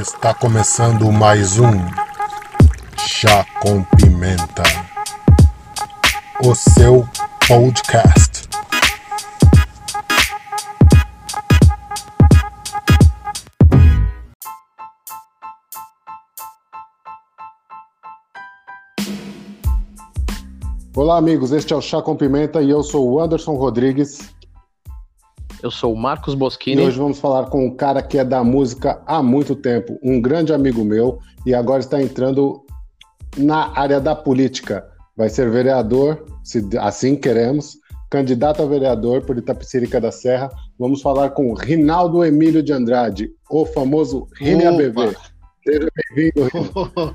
Está começando mais um Chá com Pimenta, o seu podcast. Olá, amigos. Este é o Chá com Pimenta e eu sou o Anderson Rodrigues. Eu sou o Marcos E Boschini. hoje vamos falar com um cara que é da música há muito tempo, um grande amigo meu, e agora está entrando na área da política. Vai ser vereador, se assim queremos, candidato a vereador por Itapecerica da Serra. Vamos falar com Rinaldo Emílio de Andrade, o famoso Rini Opa! ABV. Seja bem-vindo.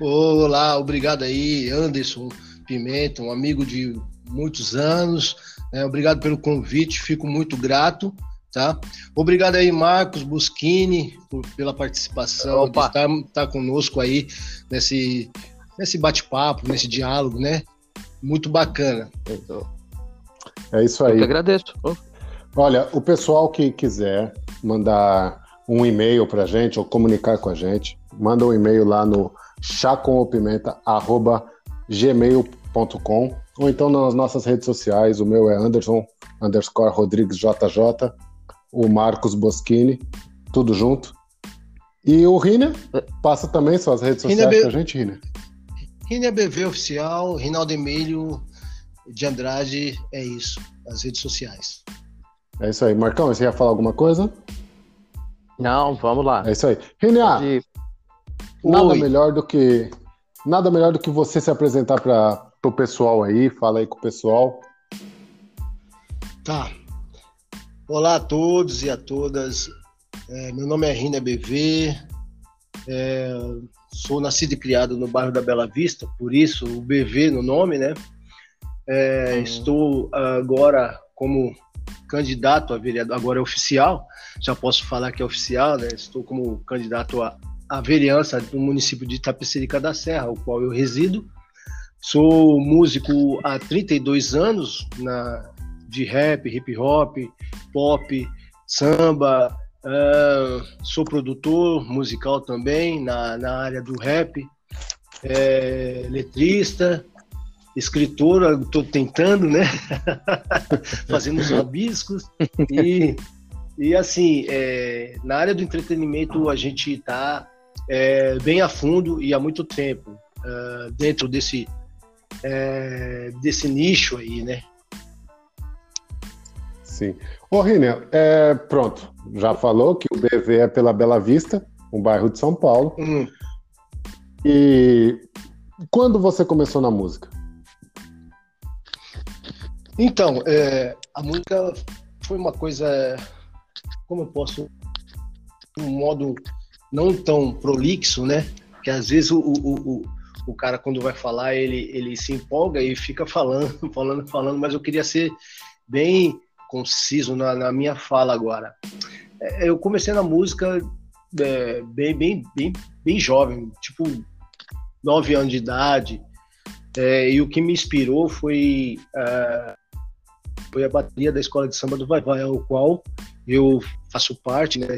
Olá, obrigado aí, Anderson Pimenta, um amigo de muitos anos. Né? obrigado pelo convite, fico muito grato. Tá? Obrigado aí, Marcos Buschini, por- pela participação, Opa! de estar, estar conosco aí nesse, nesse bate-papo, nesse diálogo, né? Muito bacana. Eu, É isso eu aí. que agradeço. Olha, o pessoal que quiser mandar um e-mail pra gente ou comunicar com a gente, manda um e-mail lá no chacompimenta@gmail.com ou então nas nossas redes sociais. O meu é Anderson underscore Rodrigues JJ, o Marcos Boschini, tudo junto. E o Rina, passa também suas redes Rina sociais B- pra gente, Rina. Rina BV Oficial, Rinaldo Emílio de Andrade, é isso, as redes sociais. É isso aí. Marcão, você ia falar alguma coisa? Não, vamos lá. É isso aí. Rina, De- Nada Oi. melhor do que nada melhor do que você se apresentar para o pessoal aí, fala aí com o pessoal. Tá. Olá a todos e a todas. É, meu nome é Rina BV. É, sou nascido e criado no bairro da Bela Vista, por isso o BV no nome, né? É, Hum. Estou agora como candidato a vereador, agora é oficial, já posso falar que é oficial, né? Estou como candidato a, a vereança do município de Itapecerica da Serra, o qual eu resido. Sou músico há 32 anos na, de rap, hip hop, pop, samba. ah, sou produtor musical também na, na área do rap, é, letrista, escritor, estou tentando, né? Fazendo os rabiscos. E, e assim, é, na área do entretenimento a gente está bem a fundo e há muito tempo ah, dentro desse, é, desse nicho aí, né? Sim. Ô, Rina, é, pronto, já falou que o BV é pela Bela Vista, um bairro de São Paulo. Hum, E quando você começou na música? Então, é, a música foi uma coisa, como eu posso, um modo não tão prolixo, né? Que às vezes o, o, o, o cara, quando vai falar, ele, ele se empolga e fica falando, falando, falando, mas eu queria ser bem conciso na, na minha fala agora. É, eu comecei na música é, bem, bem, bem, bem jovem, tipo nove anos de idade, é, e o que me inspirou foi ah, foi a bateria da escola de samba do Vai Vai, ao qual eu faço parte, né?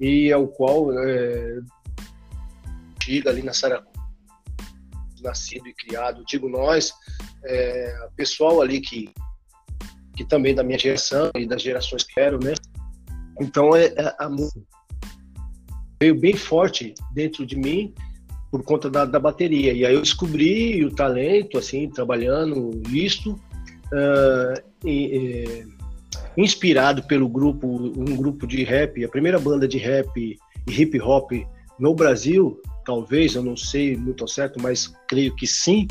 E ao qual é, diga ali na Saracu, nascido e criado, digo nós, é, pessoal ali que que também da minha geração e das gerações que eram, né? Então é, é a música veio bem forte dentro de mim por conta da, da bateria. E aí eu descobri o talento, assim, trabalhando isto, ah, e, e, inspirado pelo grupo, um grupo de rap, a primeira banda de rap e hip hop no Brasil, talvez, eu não sei muito ao certo, mas creio que sim,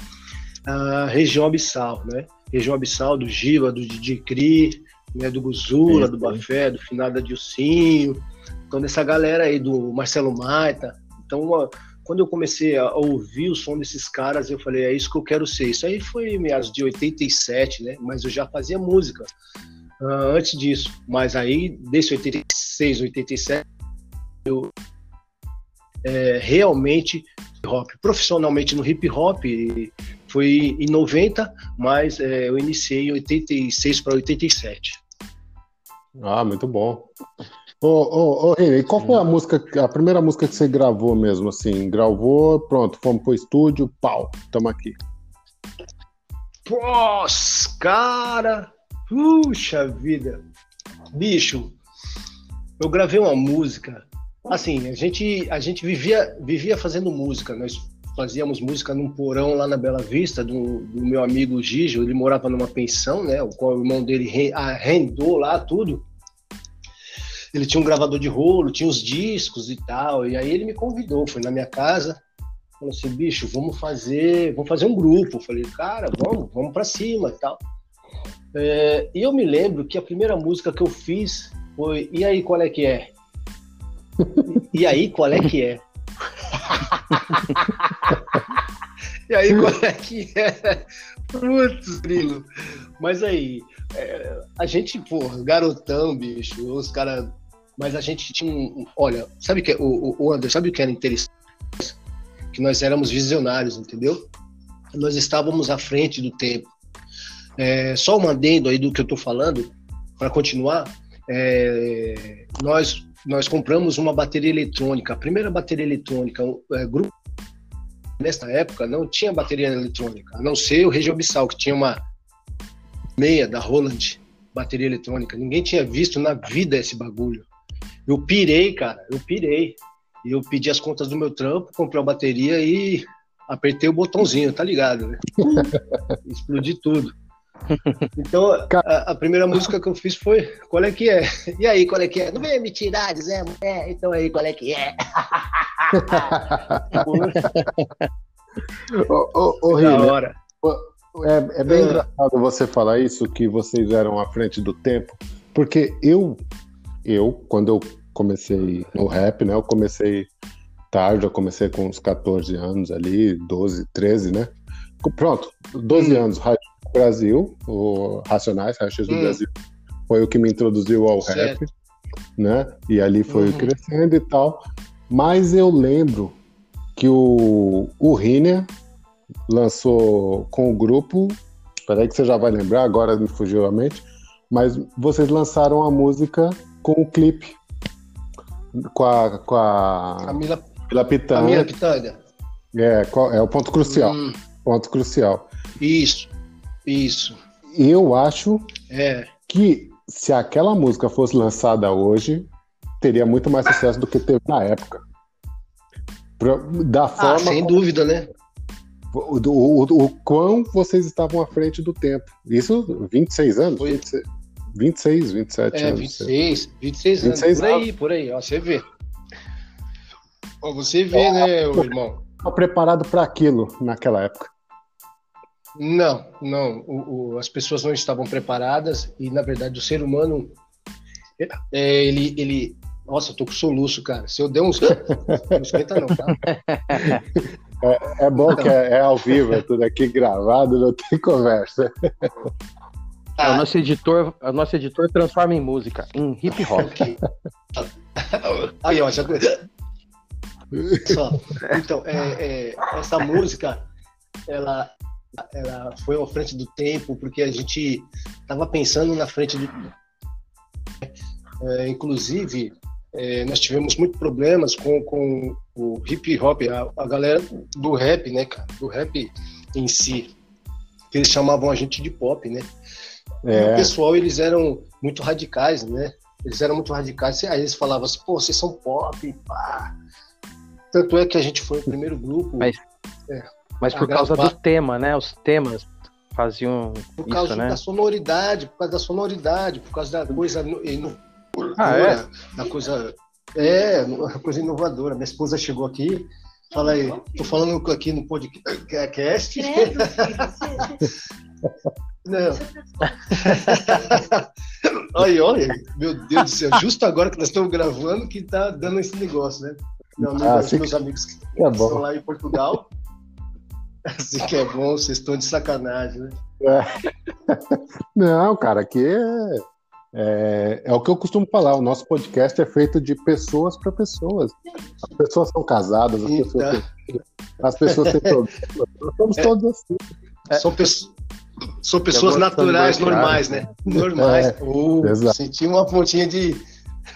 a região abissal, né? Região abissal do Giva, do Didi Cri, né, do Guzula, do. Bafé, do Finada Dilcinho, então dessa galera aí do Marcelo Maita. Então, a- quando eu comecei a ouvir o som desses caras, eu falei, é isso que eu quero ser. Isso aí foi meados de 87, né? Mas eu já fazia música ah, antes disso. Mas aí, desse 86, 87, eu é, realmente rock, profissionalmente no hip hop, foi em 90, mas é, eu iniciei em 86 para 87. Ah, muito bom. Ô, ô, ô e qual foi a música, a primeira música que você gravou mesmo, assim? Gravou, pronto, fomos pro estúdio, pau, tamo aqui. Pós, cara! Puxa vida! Bicho, eu gravei uma música. Assim, a gente, a gente vivia, vivia fazendo música. Nós fazíamos música num porão lá na Bela Vista, do, do meu amigo Gijo. Ele morava numa pensão, né? O qual o irmão dele arrendou lá tudo. Ele tinha um gravador de rolo, tinha os discos e tal. E aí ele me convidou, foi na minha casa. Falou assim, bicho, vamos fazer, vamos fazer um grupo. Eu falei, cara, vamos, vamos para cima e tal. É, e eu me lembro que a primeira música que eu fiz foi E aí, qual é que é? E aí, qual é que é? e aí, qual é que é? Putz, grilo. Mas aí, é, a gente, pô, garotão, bicho, os caras. Mas a gente tinha um. Olha, sabe que o, o Anderson, sabe o que era interessante? Que nós éramos visionários, entendeu? Nós estávamos à frente do tempo. É, só um adendo aí do que eu tô falando, para continuar. É, nós, nós compramos uma bateria eletrônica, a primeira bateria eletrônica, é, grupo nesta época não tinha bateria eletrônica, a não ser o Regiobissal, que tinha uma meia da Roland, bateria eletrônica. Ninguém tinha visto na vida esse bagulho. Eu pirei, cara, eu pirei. E eu pedi as contas do meu trampo, comprei uma bateria e apertei o botãozinho, tá ligado, né? Explodi tudo. Então, a, a, primeira música que eu fiz foi Qual é que é? E aí, qual é que é? Não vem me tirar, dizer, é, então aí, qual é que é? ô, ô, ô, hora. É, é bem é. engraçado você falar isso, que vocês eram à frente do tempo, porque eu, eu, quando eu comecei no rap, né, eu comecei tarde, eu comecei com uns 14 anos ali, 12, 13, né? Pronto, 12 hum. anos, Brasil, o Racionais, Raio do hum. Brasil, foi o que me introduziu ao certo. rap, né? E ali foi uhum. crescendo e tal. Mas eu lembro que o, o Riner lançou com o grupo, peraí que você já vai lembrar, agora me fugiu a mente, mas vocês lançaram a música com o clipe com a, com a Camila, Camila Pitanga. Camila Pitanga. É, é o ponto crucial. Hum. Ponto crucial. Isso. Isso. Eu acho é. que se aquela música fosse lançada hoje, teria muito mais sucesso do que teve na época. Da ah, forma. Ah, sem como... dúvida, né? O, o, o, o, quão vocês estavam à frente do tempo. Isso, 26 anos? Foi. 26, 26 27 é, anos. 26, 26 anos. 26 por aí, por aí, ó, você vê. Ó, você vê, é, né, o irmão? Estava preparado para aquilo naquela época. Não, não. O, o, as pessoas não estavam preparadas e, na verdade, o ser humano, é, ele, ele... Nossa, eu tô com soluço, cara. Se eu der uns... não esquenta não, tá? É, é bom então... que é, é, ao vivo, é tudo aqui gravado, não tem conversa. Ah, o nosso editor, o nosso editor transforma em música, em hip hop. Aí, ó, já... Só. Então, é, é, essa música, ela, ela foi à frente do tempo, porque a gente estava pensando na frente do. É, inclusive, é, nós tivemos muitos problemas com, com o hip hop, a, a, galera do rap, né, cara? Do rap em si. Que eles chamavam a gente de pop, né? É. o pessoal, eles eram muito radicais, né? Eles eram muito radicais. Aí eles falavam assim, pô, vocês são pop, pá. Tanto é que a gente foi o primeiro grupo. Mas... É, mas por causa do tema, né? Os temas faziam por causa isso, né? da sonoridade, por causa da sonoridade, por causa da coisa inovadora, ah, é? da coisa é, uma coisa inovadora. Minha esposa chegou aqui, fala aí, tô falando aqui no podcast. Não. aí, olha, meu Deus do céu, justo agora que nós estamos gravando que tá dando esse negócio, né? Meu amigo, ah, meus amigos que é estão lá em Portugal. Assim que é bom, vocês estão de sacanagem, né? É. Não, cara, aqui é, é, é, o que eu costumo falar. O nosso podcast é feito de pessoas para pessoas. As pessoas são casadas, as pessoas têm, as pessoas têm problemas. Nós somos é. todos assim. É. São, pessoas, são pessoas naturais, normais, né? Normais. É, uh, senti uma pontinha de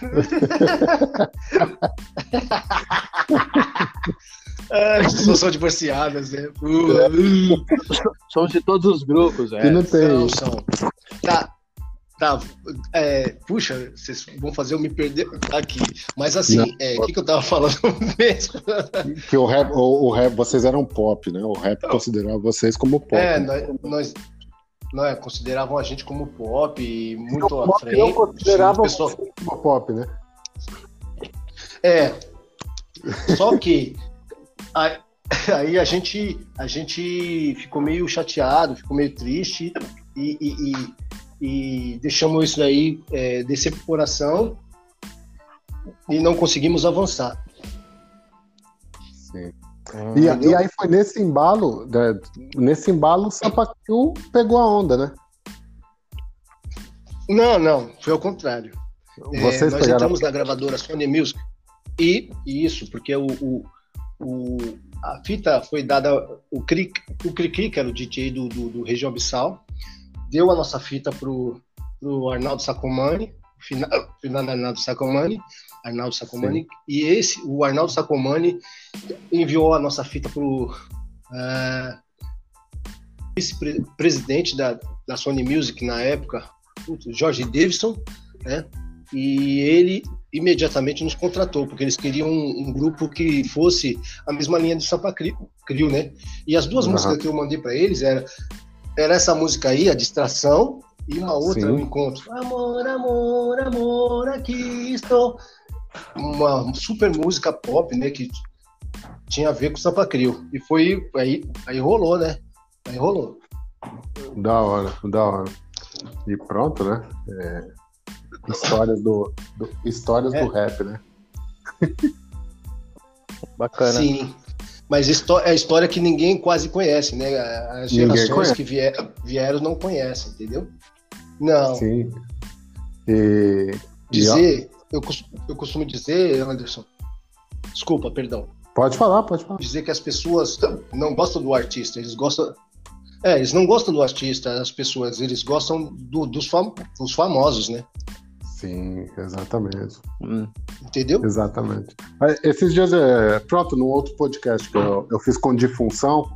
ah, são, são divorciadas, né? Uh, uh. Somos de todos os grupos, é. E não tem. Não, são. Tá. Tá, é, puxa, vocês vão fazer eu me perder aqui. Mas assim, o é, que, que eu tava falando mesmo? Que o rap, o, o, rap, vocês eram pop, né? O rap considerava vocês como pop. É, nós, nós, nós consideravam a gente como pop, muito não, à frente. Não consideravam pessoal... como pop, né? É. Só que aí a gente, a gente ficou meio chateado, ficou meio triste e, e, e e deixamos isso daí é, descer para o coração e não conseguimos avançar. Sim. e, e, aí foi nesse embalo, né, nesse embalo o Sapatiu pegou a onda, né? Não, não, foi ao contrário. Vocês é, nós pegaram... entramos na gravadora Sony Music e, e isso, porque o, o, o, a fita foi dada, o Cri, o Cri, que era o DJ do, do, do Região Abissal, deu a nossa fita pro, pro Arnaldo Sacomani, final, final Arnaldo Sacomani, Arnaldo Sacomani, Sim. e esse, o Arnaldo Sacomani enviou a nossa fita pro uh, vice-presidente da, da Sony Music na época, Jorge Davidson, né? E ele imediatamente nos contratou, porque eles queriam um, um grupo que fosse a mesma linha do Sampa Crio, né? E as duas uhum. músicas que eu mandei para eles era era essa música aí, a distração, e uma outra, o encontro. Amor, amor, amor, aqui estou. Uma super música pop, né? Que tinha a ver com o Sampa Crio. E foi. Aí, aí rolou, né? Aí rolou. Da hora, da hora. E pronto, né? É... Histórias do, do histórias é. do rap, né? Bacana. Sim. Mas é a história que ninguém quase conhece, né? As gerações que vier, vieram não conhecem, entendeu? Não. Sim. E... Dizer, eu, eu costumo dizer, Anderson, desculpa, perdão. Pode falar, pode falar. Dizer que as pessoas não gostam do artista, eles gostam. É, eles não gostam do artista, as pessoas, eles gostam do, dos, fam... dos famosos, né? Sim, exatamente. Hum. Entendeu? Exatamente. Esses dias, é, pronto, num outro podcast que eu, eu fiz com Difunção,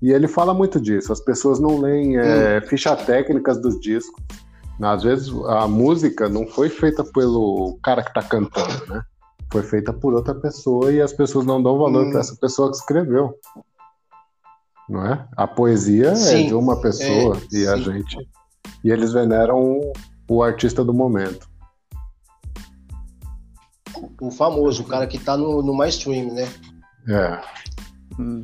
e ele fala muito disso. As pessoas não leem é, hum. fichas técnicas dos discos. Às vezes a música não foi feita pelo cara que está cantando, né? Foi feita por outra pessoa e as pessoas não dão valor hum. para essa pessoa que escreveu. Não é? A poesia é sim. é de uma pessoa é, e a gente. E eles veneram o artista do momento o famoso, o cara que tá no, no mainstream, né? É. Hum.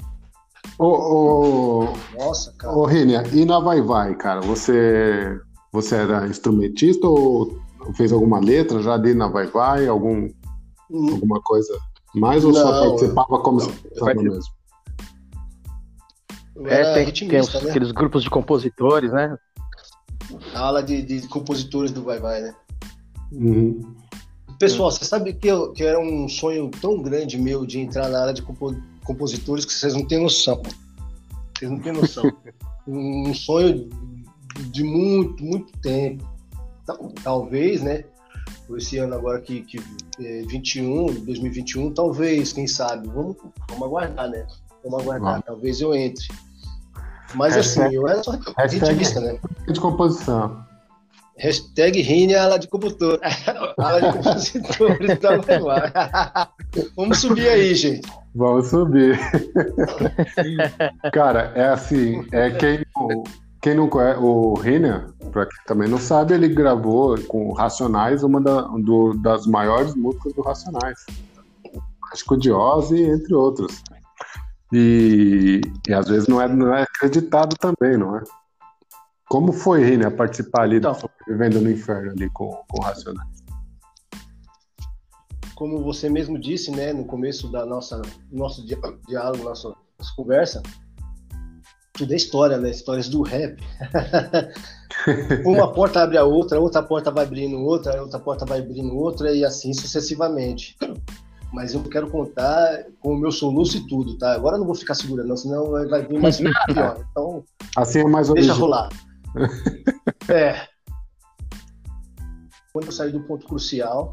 Ô, ô, Nossa, cara. Ô, Rênia, e na Vai Vai, cara? Você, você era instrumentista ou fez alguma letra já ali na Vai Vai? Algum, hum. Alguma coisa mais ou não, só participava como espectador mesmo? É, tem, tem os, né? aqueles grupos de compositores, né? A ala de, de compositores do Vai Vai, né? Uhum. Pessoal, você sabe que, eu, que era um sonho tão grande meu de entrar na área de compo compositores que vocês não têm noção. Vocês não têm noção. um sonho de muito, muito tempo. Talvez, né? Esse ano agora que, que é 21, 2021, talvez, quem sabe. Vamos, vamos aguardar, né? Vamos aguardar. Talvez eu entre. Mas assim, eu era só ritmista, né? De composição. Hashtag Rine ala de compositor. ala de compositores da Vamos subir aí, gente. Vamos subir. Cara, é assim, é quem, quem não conhece, o Riner, para quem também não sabe, ele gravou com Racionais uma da, do, das maiores músicas do Racionais. Mágico de Oz e entre outros. E, e às vezes não é, não é acreditado também, não é? Como foi, Rina, participar ali então, do Sobrevivendo no Inferno ali com, com Racionais? Como você mesmo disse, né, no começo da nossa nosso diálogo, nossa, nossa conversa, tudo é história, né? Histórias do rap. Uma porta abre a outra, outra porta vai abrindo outra, outra porta vai abrindo outra e assim sucessivamente. Mas eu quero contar com o meu soluço e tudo, tá? Agora eu não vou ficar segurando, senão vai vir mais pior. Então, assim é mais Deixa rolar. É. Quando eu saí do ponto crucial,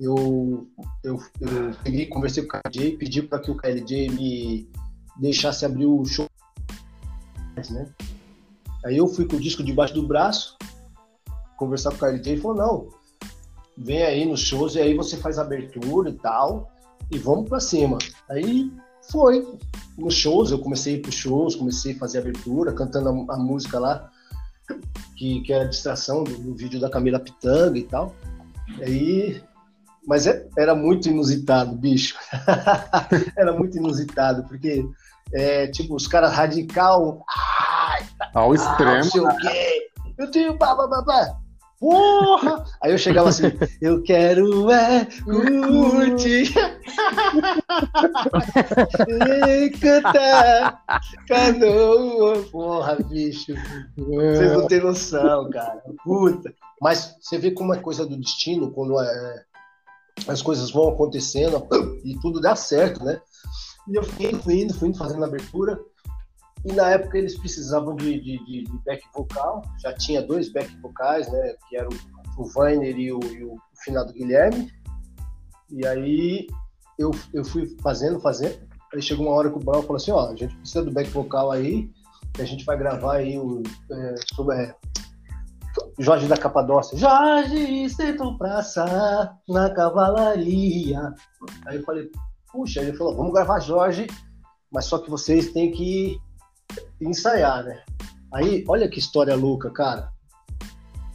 eu, eu, eu peguei, conversei com o KJ, pedi para que o KLJ me deixasse abrir o show, né? Aí eu fui com o disco debaixo do braço, conversar com o KLJ e falou, não, vem aí nos shows e aí você faz abertura e tal, e vamos para cima. Aí foi. Nos shows, eu comecei a ir pros shows, comecei a fazer abertura, cantando a, a música lá, que, que é a distração do, do, vídeo da Camila Pitanga e tal. Aí, mas é, era muito inusitado, bicho. era muito inusitado, porque, é, tipo, os caras radical. Ai, Ao ah, extremo. Não sei o quê. Eu tenho. Pá, pá, pá, pá. Porra! Aí eu chegava assim, eu quero é curtir, cantar canoa. Porra, bicho. Vocês não têm noção, cara. Puta. Mas você vê como é coisa do destino, quando é, as coisas vão acontecendo e tudo dá certo, né? E eu fui indo, fui indo, fui indo fazendo abertura. E na época eles precisavam de, de, de, de back vocal, já tinha dois back vocais, né? Que eram o Vainer e o, e o finado Guilherme. E aí eu, eu fui fazendo, fazendo. Aí chegou uma hora que o Brown falou assim, ó, a gente precisa do back vocal aí, a gente vai gravar aí o é, sobre, é, Jorge da Capadócia. Jorge, sentam praça na cavalaria. Aí eu falei, puxa, ele falou, vamos gravar Jorge, mas só que vocês têm que ensaiar, né? Aí, olha que história louca, cara.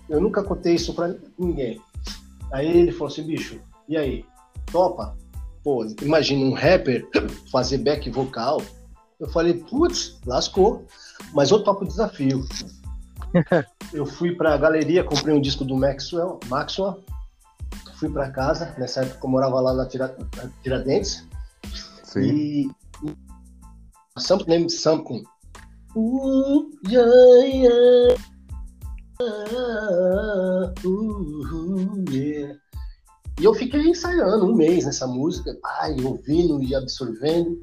Eu nunca contei isso pra ninguém. Aí ele falou assim, bicho, e aí? Topa? Pô, imagina um rapper fazer back vocal. Eu falei, putz, lascou. Mas eu topo o desafio. eu fui pra galeria, comprei um disco do Maxwell, Maxwell. Fui pra casa, nessa época eu morava lá na Tiradentes. Sim. E, e Something Named Something Uh, yeah, yeah. Uh, yeah. E eu fiquei ensaiando um mês nessa música, ai, ouvindo e absorvendo.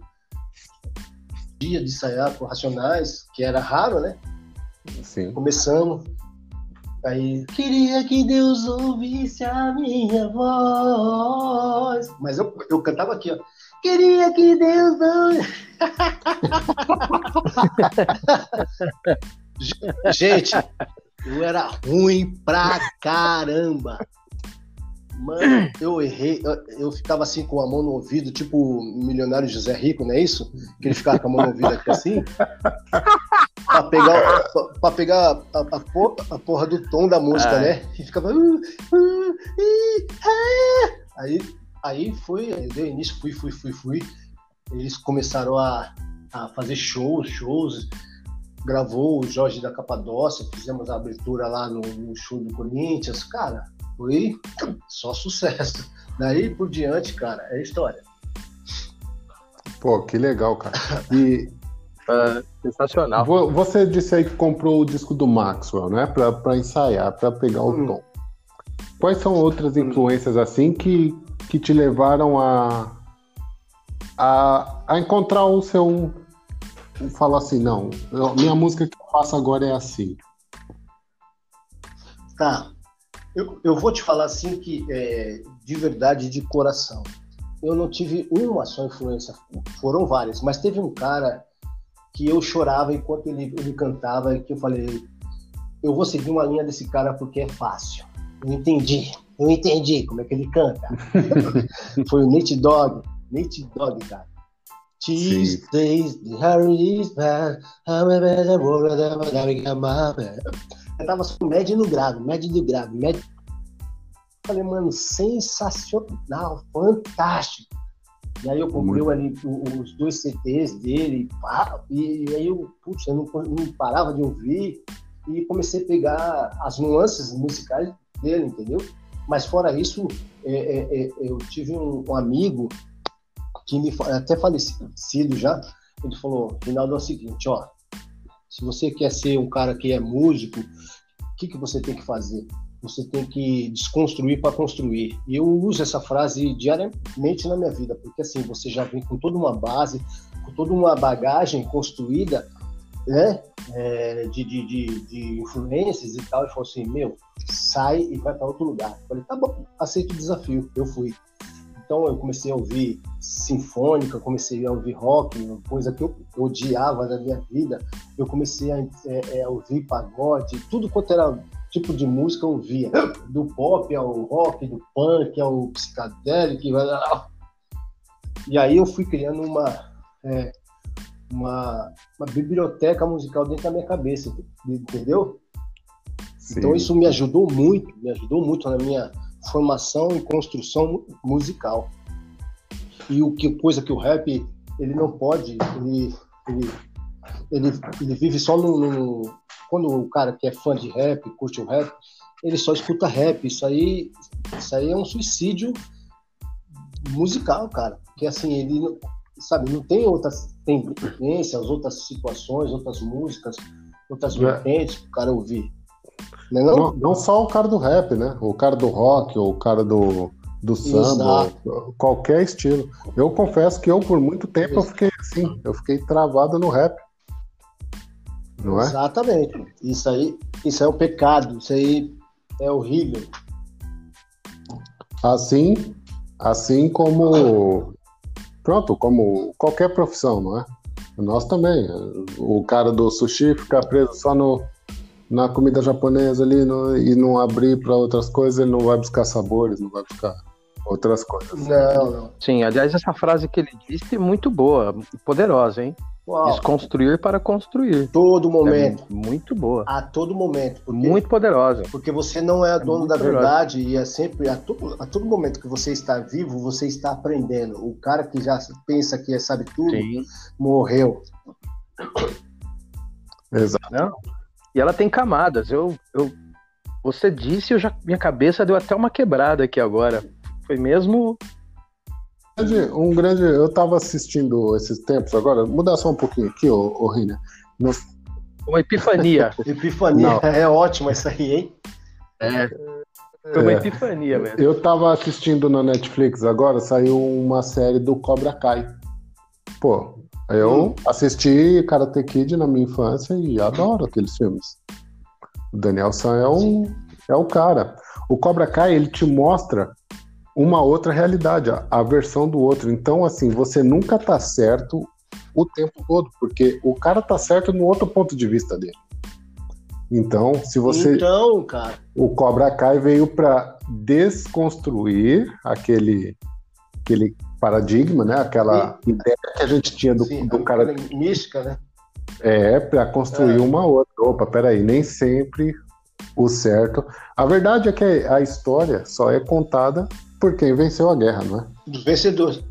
Dia de ensaiar com Racionais, que era raro, né? Sim. Começamos. Aí, queria que Deus ouvisse a minha voz. Mas eu, eu cantava aqui, ó. Queria que Deus não. Gente, eu era ruim pra caramba. Mano, eu errei, eu, eu, ficava assim com a mão no ouvido, tipo o milionário José Rico, não é isso? Que ele ficava com a mão no ouvido aqui assim. pra pegar, pra, pra pegar a, a, porra, a, porra, do tom da música, né? E ficava. Uh, uh, uh, aí Aí foi, deu início, fui, fui, fui, fui. Eles começaram a, a fazer shows, shows. Gravou o Jorge da Capadócia, fizemos a abertura lá no, no show do Corinthians. Cara, foi só sucesso. Daí por diante, cara, é história. Pô, que legal, cara. E é, sensacional. Você disse aí que comprou o disco do Maxwell, né? Pra, pra ensaiar, pra pegar o hum. tom. Quais são outras influências assim que, que te levaram a, a, a encontrar o seu. Falar assim, não, eu, minha música que eu faço agora é assim. Tá. Eu, eu vou te falar assim que é, de verdade, de coração. Eu não tive uma só influência, foram várias, mas teve um cara que eu chorava enquanto ele, ele cantava e que eu falei, eu vou seguir uma linha desse cara porque é fácil. Eu entendi. Eu entendi como é que ele canta. Foi o Nate Dogg. Nate Dogg, cara. Tuesdays, the Harry is bad. I'm a better world Eu tava com médio no grave, médio no grave, médio. Falei, mano, sensacional, fantástico. E aí eu comprei Muito. ali os dois CDs dele, pá, e, aí eu, putz, eu não, não parava de ouvir e comecei a pegar as nuances musicais dele, entendeu? Mas fora isso, é, é, é, eu tive um, um, amigo que me até falecido já, ele falou, Rinaldo, é o seguinte, ó, se você quer ser um cara que é músico, o que, que você tem que fazer? Você tem que desconstruir para construir. E eu uso essa frase diariamente na minha vida, porque assim, você já vem com toda uma base, com toda uma bagagem construída, né, é, de, de, de, de influências e tal, e falou assim, meu, sai e vai para outro lugar. Eu falei, tá bom, aceito o desafio. Eu fui. Então eu comecei a ouvir sinfônica, comecei a ouvir rock, coisa que eu odiava na minha vida. Eu comecei a, é, é, ouvir pagode, tudo quanto era tipo de música eu ouvia. Do pop ao rock, do punk ao psicadélico. E aí eu fui criando uma, é, uma, uma biblioteca musical dentro da minha cabeça, entendeu? Sim. Então isso me ajudou muito, me ajudou muito na minha formação e construção musical. E o que coisa que o rap ele não pode, ele ele, ele, ele vive só no, no, quando o cara que é fã de rap, curte o rap, ele só escuta rap. Isso aí, isso aí é um suicídio musical, cara. Porque assim, ele sabe, não tem outras tendências, outras situações, outras músicas, outras é. vertentes para o cara ouvir. Não, é não? Não, não, só o cara do rap, né? O cara do rock, ou o cara do, do samba, qualquer estilo. Eu confesso que eu, por muito tempo, eu fiquei assim, eu fiquei travado no rap. Não é? Exatamente. Isso aí, isso é um pecado, isso aí é horrível. Assim, assim como pronto, como qualquer profissão, não é? Nós também. O cara do sushi ficar preso só no, na comida japonesa ali no, e não abrir para outras coisas, ele não vai buscar sabores, não vai buscar outras coisas. Não, não. Sim, aliás, essa frase que ele disse é muito boa, poderosa, hein? Uau. Desconstruir para construir. Todo momento. É muito boa. A todo momento. Porque, muito poderosa. Porque você não é dono é da poderosa. verdade e é sempre, a todo, a todo momento que você está vivo, você está aprendendo. O cara que já pensa que sabe tudo, Sim. morreu. Exato. Não? E ela tem camadas. Eu, eu, você disse, eu já, minha cabeça deu até uma quebrada aqui agora. Foi mesmo um grande. Eu estava assistindo esses tempos agora, mudar só um pouquinho aqui, ô, ô Rina. No... Uma epifania. epifania, Não. é ótimo isso aí, hein? É. Foi uma é. epifania mesmo. Eu estava assistindo na Netflix agora, saiu uma série do Cobra Kai. Pô, eu hum. assisti Karate Kid na minha infância e adoro aqueles filmes. O Daniel San é um, é o cara. O Cobra Kai, ele te mostra uma outra realidade, a versão do outro. Então, assim, você nunca tá certo o tempo todo, porque o cara tá certo no outro ponto de vista dele. Então, se você. Então, cara. O Cobra Kai veio para desconstruir aquele, aquele paradigma, né? Aquela Sim. ideia que a gente tinha do, Sim, do cara. Mística, né? É, para construir é. uma outra. Opa, peraí, nem sempre o certo. A verdade é que a história só é contada por quem venceu a guerra, não é? Dos vencedores.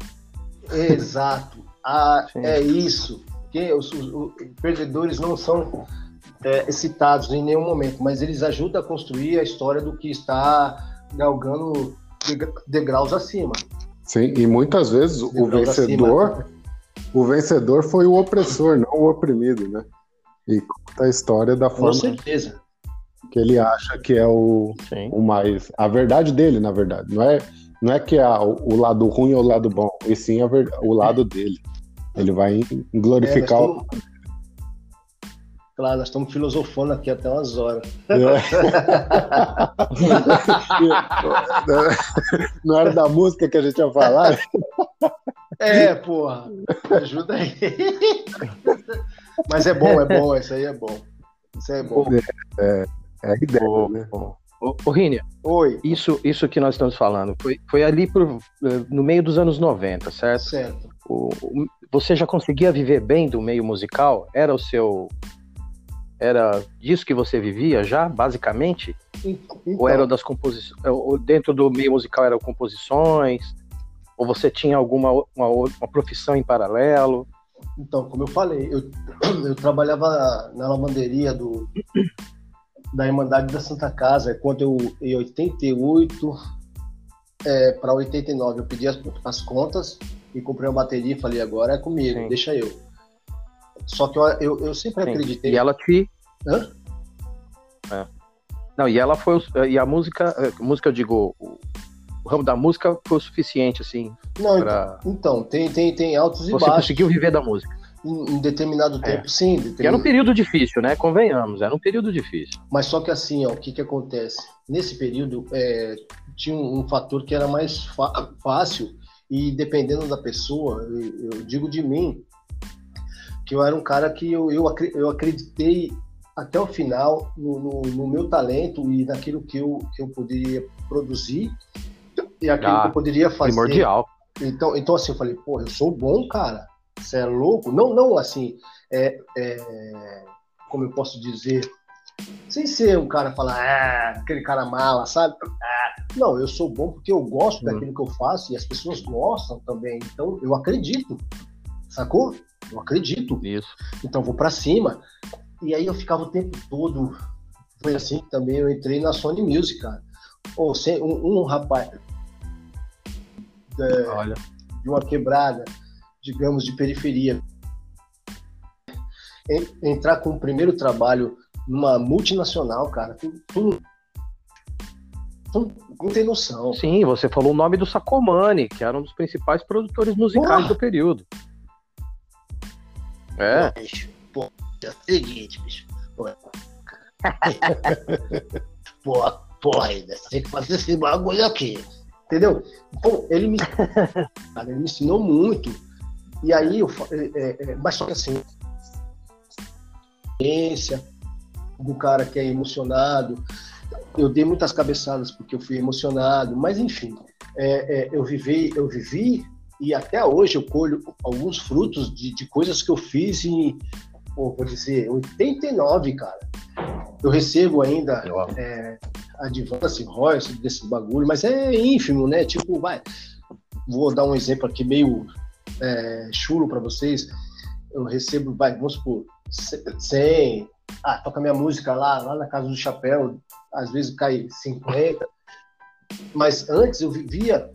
Exato. Ah, é isso. Que os, os, os, perdedores não são é, citados em nenhum momento, mas eles ajudam a construir a história do que está galgando degraus acima. Sim, e muitas vezes o vencedor, acima. o vencedor foi o opressor, não o oprimido, né? E conta a história da forma. Com certeza que ele acha que é o, o mais. A verdade dele, na verdade. Não é, não é que é o, lado ruim ou o lado bom, e sim a ver, o lado dele. Ele vai glorificar é, o. Claro, nós estamos filosofando aqui até umas horas. Não era da música que a gente ia falar? É, porra. Ajuda aí. Mas é bom, é bom, isso aí é bom. Isso é bom. É, é. É a ideia, ô, né? Ô, ô, Rínia, Oi. Isso, isso que nós estamos falando foi, foi ali por, eh, no meio dos anos 90, certo? Certo. O, o, você já conseguia viver bem do meio musical? Era o seu. Era disso que você vivia já, basicamente? Então, ou era das composições. Dentro do meio musical eram composições? Ou você tinha alguma uma, uma profissão em paralelo? Então, como eu falei, eu, eu trabalhava na lavanderia do, da Irmandade da Santa Casa, quando eu, em 88 é, para 89, eu pedi as, as, contas e comprei uma bateria e falei, agora é comigo, Sim. deixa eu. Só que eu, eu, eu sempre Sim. acreditei. E ela te. Hã? É. Não, e ela foi. E a música, a música, eu digo, o, o ramo da música foi o suficiente, assim. Não, pra... então, tem, tem, tem altos e Você baixos. Você conseguiu viver da música. em, em determinado é. tempo, sim. Determin... era um período difícil, né? Convenhamos, era um período difícil. Mas só que assim, ó, o que que acontece? Nesse período, é, tinha um, um, fator que era mais fácil e dependendo da pessoa, eu, eu, digo de mim, que eu era um cara que eu, eu, eu acreditei até o final no, no, no, meu talento e naquilo que eu, que eu poderia produzir e aquilo ah, que eu poderia fazer. Primordial. Então, então assim, eu falei, pô, eu sou bom, cara. Você é louco? Não, não, assim, é, é, como eu posso dizer, sem ser um cara falar, ah, aquele cara mala, sabe? Ah, não, eu sou bom porque eu gosto hum. daquilo que eu faço e as pessoas gostam também. Então, eu acredito, sacou? Eu acredito. Isso. Então, vou para cima. E aí eu ficava o tempo todo. Foi assim que também eu entrei na Sony Music, cara. Ou um, um rapaz é, Olha. de uma quebrada, digamos, de periferia, entrar com o primeiro trabalho numa multinacional, cara, tu, tu, tu, não tem noção. Sim, você falou o nome do Sacomani, que era um dos principais produtores musicais Porra. do período. É. Pô, é o seguinte, bicho. Pô, pô, porra, ainda tem que fazer esse bagulho aqui. Entendeu? Pô, ele me, cara, ele me ensinou muito. E aí, eu, é, é, é, mas só que assim, do cara que é emocionado. Eu dei muitas cabeçadas porque eu fui emocionado, mas enfim, é, é, eu vivi, eu vivi e até hoje eu colho alguns frutos de, de coisas que eu fiz em, vou dizer, 89, cara. Eu recebo ainda é, advance, royalties desse bagulho, mas é ínfimo, né? Tipo, vai, vou dar um exemplo aqui meio é, chulo para vocês. Eu recebo, vai, vamos supor, 100, ah, toca minha música lá, lá na Casa do Chapéu, às vezes cai 50. Mas antes eu vivia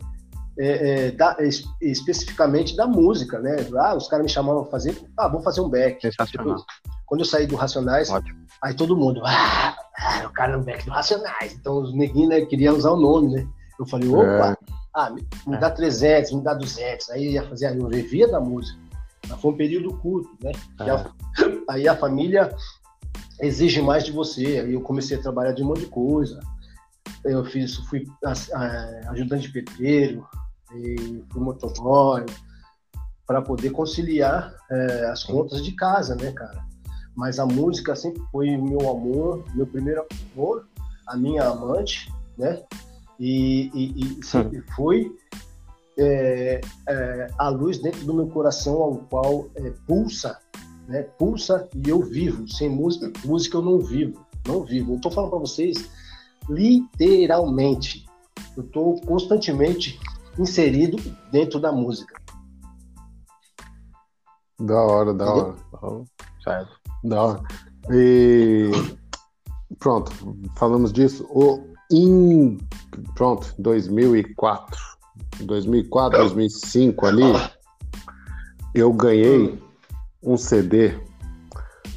é, é, da, especificamente da música, né? Ah, os caras me chamavam pra fazer, ah, vou fazer um back. Sensacional. Tipo, quando eu saí do Racionais, Ótimo. aí todo mundo, ah, ah, o cara no back do Racionais. Então os neguinhos né, queriam usar o nome, né? Eu falei, opa, é. ah, me, me, dá 300, me dá 200. Aí ia fazer, eu vivia da música. Mas foi um período curto, né? É. aí a família exige mais de você. Aí eu comecei a trabalhar de um monte de coisa. Eu fiz, fui ajudante de pedreiro, fui motoboy, para poder conciliar é, as contas de casa, né, cara? Mas a música sempre foi o meu amor, meu primeiro amor, a minha amante, né? E, e, e sempre foi é, é, a luz dentro do meu coração ao qual é, pulsa né? Pulsa e eu vivo. Sem música, música eu não vivo. Não vivo. Eu tô falando para vocês literalmente. Eu tô constantemente inserido dentro da música. Da hora, da hora. Certo. Da hora. E pronto, falamos disso. O, em pronto, 2004, 2004, 2005 ali, eu ganhei um CD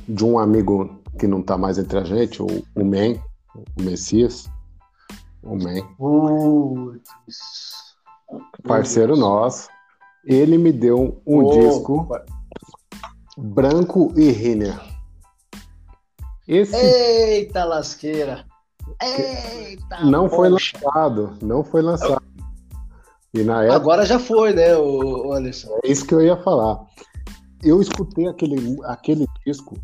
de um amigo que não está mais entre a gente, o, o Men, o Messias. O Men. Parceiro nosso. Ele me deu um oh, disco pai. branco e Rinner. Esse... Eita lasqueira! Eita! Não poxa. foi lançado, não foi lançado. E na época... Agora já foi, né, o Anderson? É isso que eu ia falar eu escutei aquele, aquele disco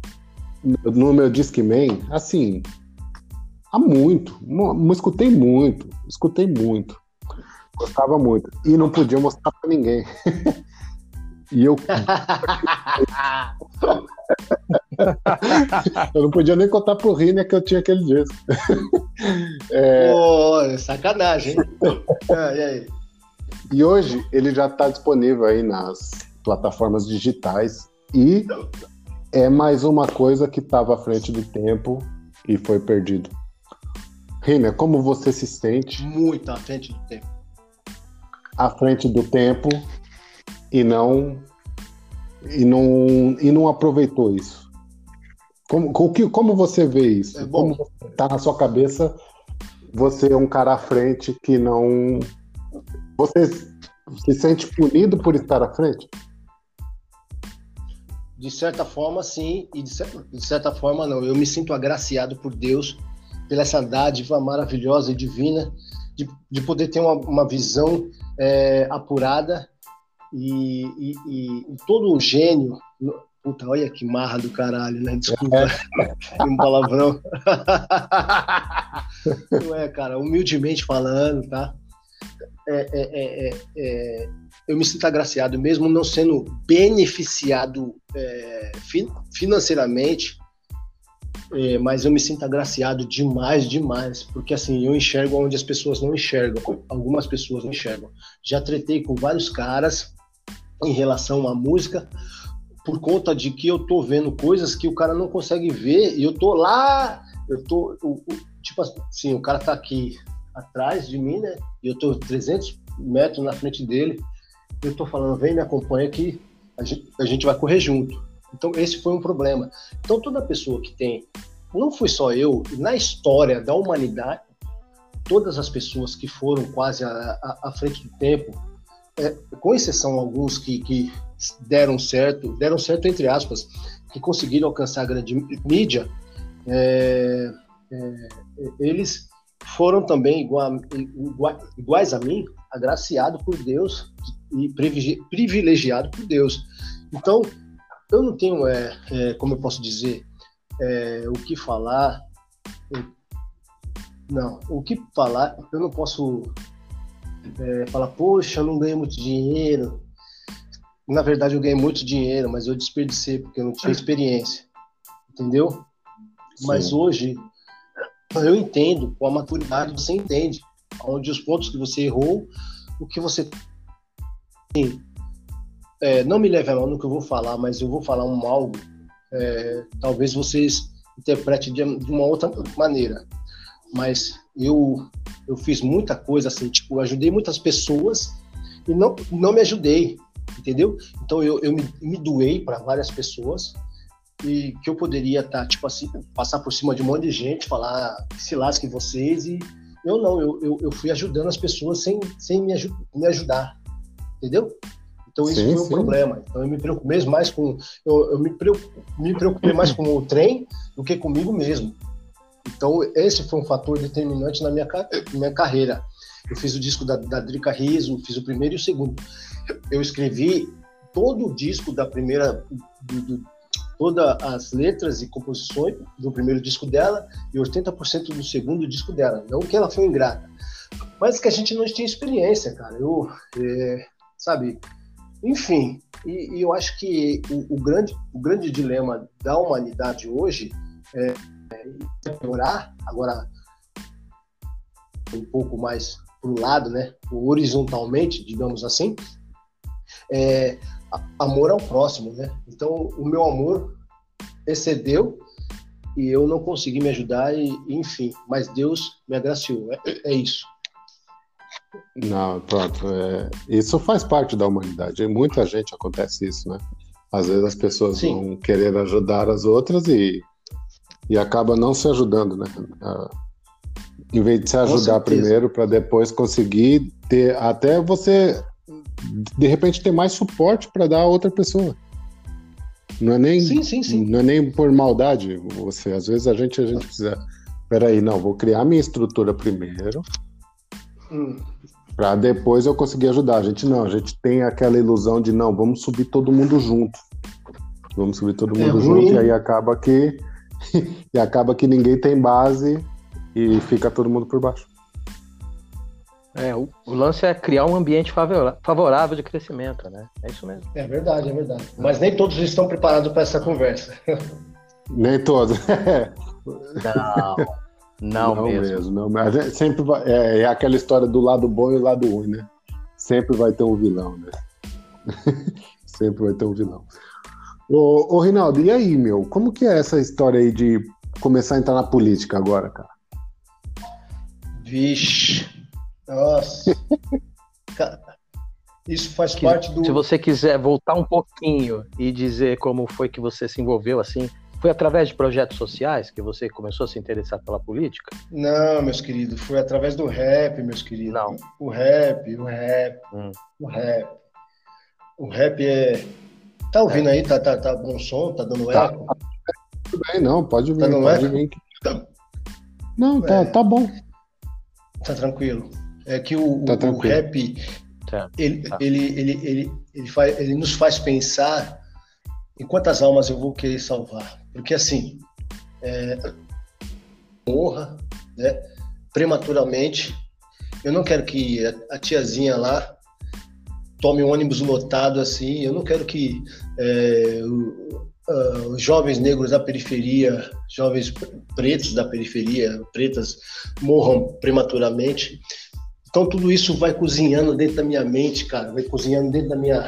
no meu Discman, assim, há muito. Escutei muito, escutei muito. Gostava muito. E não podia mostrar pra ninguém. e eu. eu não podia nem contar pro Riner que eu tinha aquele disco. é... Pô, sacanagem, hein? ah, e aí? E hoje ele já está disponível aí nas plataformas digitais e é mais uma coisa que estava à frente do tempo e foi perdido. Rina, como você se sente? Muito à frente do tempo. À frente do tempo e não e não e não aproveitou isso. Como, como você vê isso? É como está na sua cabeça? Você é um cara à frente que não você se sente punido por estar à frente? de certa forma, sim, e de certa, de certa forma, não. Eu me sinto agraciado por Deus, pela essa dádiva maravilhosa e divina, de, de poder ter uma, uma visão é, apurada e, e, e, todo o gênio. Puta, olha que marra do caralho, né? Desculpa, é. um palavrão. Não é, cara, humildemente falando, tá? É, é, é, é eu me sinto agraciado, mesmo não sendo beneficiado financeiramente, é, mas eu me sinto agraciado demais, demais, porque assim, eu enxergo onde as pessoas não enxergam, algumas pessoas não enxergam. Já tretei com vários caras em relação à música, por conta de que eu tô vendo coisas que o cara não consegue ver, e eu tô lá, eu tô, o, o, tipo assim, o cara tá aqui atrás de mim, né, e eu tô 300 metros na frente dele, eu estou falando, vem me acompanha aqui, a gente, a gente vai correr junto. Então esse foi um problema. Então toda pessoa que tem, não fui só eu, na história da humanidade, todas as pessoas que foram quase à, frente do tempo, é, com exceção alguns que, que deram certo, deram certo entre aspas, que conseguiram alcançar a grande mídia, é, é, eles foram também igual, igual, iguais a mim, agraciados por Deus e privilegiado por Deus. Então, eu não tenho, é, é como eu posso dizer, é, o que falar. Não, o que falar, eu não posso é, falar, poxa, eu não ganhei muito dinheiro. Na verdade, eu ganhei muito dinheiro, mas eu desperdicei porque eu não tinha experiência. Entendeu? Sim. Mas hoje, eu entendo, com a maturidade, você entende onde os pontos que você errou, o que você Sim. É, não me leve a no que eu vou falar, mas eu vou falar um algo. É, talvez vocês interpretem de, de, uma outra maneira. Mas eu, eu fiz muita coisa assim, tipo, ajudei muitas pessoas e não, não me ajudei, entendeu? Então eu, eu me, me doei para várias pessoas e que eu poderia estar, tá, tipo assim, passar por cima de um monte de gente, falar se lasquem vocês e eu não, eu, eu, eu fui ajudando as pessoas sem, sem me, me ajudar, entendeu? Então isso sim, foi um sim. problema. Então eu me preocupei mais com eu, eu me, preocupei, me preocupei mais com o trem do que comigo mesmo. Então esse foi um fator determinante na minha, minha carreira. Eu fiz o disco da, da Drica Riso, fiz o primeiro e o segundo. Eu escrevi todo o disco da primeira, do, do, todas as letras e composições do primeiro disco dela e 80% do segundo disco dela. Não que ela foi ingrata, mas que a gente não tinha experiência, cara. Eu, é, sabe? Enfim, e, e eu acho que o, o, grande, o grande dilema da humanidade hoje é, é piorar, agora um pouco mais para o lado, né, horizontalmente, digamos assim, é amor ao próximo, né? Então, o meu amor excedeu e eu não consegui me ajudar e, enfim, mas Deus me agraciou, é, é isso. Não, pronto. É, isso faz parte da humanidade. muita gente acontece isso, né? Às vezes as pessoas Sim. vão querer ajudar as outras e, e acaba não se ajudando, né? Ah, em vez de se ajudar primeiro para depois conseguir ter até você de repente ter mais suporte para dar a outra pessoa. Não é nem sim, sim, sim. não é nem por maldade. Você às vezes a gente a gente precisa. Peraí, não, vou criar minha estrutura primeiro. Hum para depois eu conseguir ajudar. A gente não, a gente tem aquela ilusão de não, vamos subir todo mundo junto. Vamos subir todo mundo é junto e aí acaba que e acaba que ninguém tem base e fica todo mundo por baixo. É, o, o lance é criar um ambiente favorável de crescimento, né? É isso mesmo. É verdade, é verdade. Mas nem todos estão preparados para essa conversa. Nem todos. Não. Não, não mesmo. mesmo. Não, mas é, sempre vai, é, é, aquela história do lado bom e o lado ruim, né? Sempre vai ter um vilão, né? sempre vai ter um vilão. Ô, ô, Rinaldo, e aí, meu? Como que é essa história aí de começar a entrar na política agora, cara? Vixe, nossa. Isso faz que, parte do. Se você quiser voltar um pouquinho e dizer como foi que você se envolveu assim foi através de projetos sociais que você começou a se interessar pela política? Não, meus queridos, foi através do rap, meus queridos. Não. O rap, o rap, hum. o rap. O rap é, Tá ouvindo é. aí? Tá, tá, tá bom som? Tá dando tá, eco? Tá, tudo bem, não, pode vir, tá pode eco? vir. Tá. Não, tá, é. tá bom. Tá tranquilo. É que o, tá o, o rap, tá. Ele, tá. Ele, ele, ele, ele, faz, ele nos faz pensar em quantas almas eu vou querer salvar. Porque assim, é, morra, né, prematuramente. Eu não quero que a tiazinha lá tome um ônibus lotado assim. Eu não quero que é, uh, os jovens negros da periferia, jovens pretos da periferia, pretas, morram prematuramente. Então tudo isso vai cozinhando dentro da minha mente, cara, vai cozinhando dentro da minha,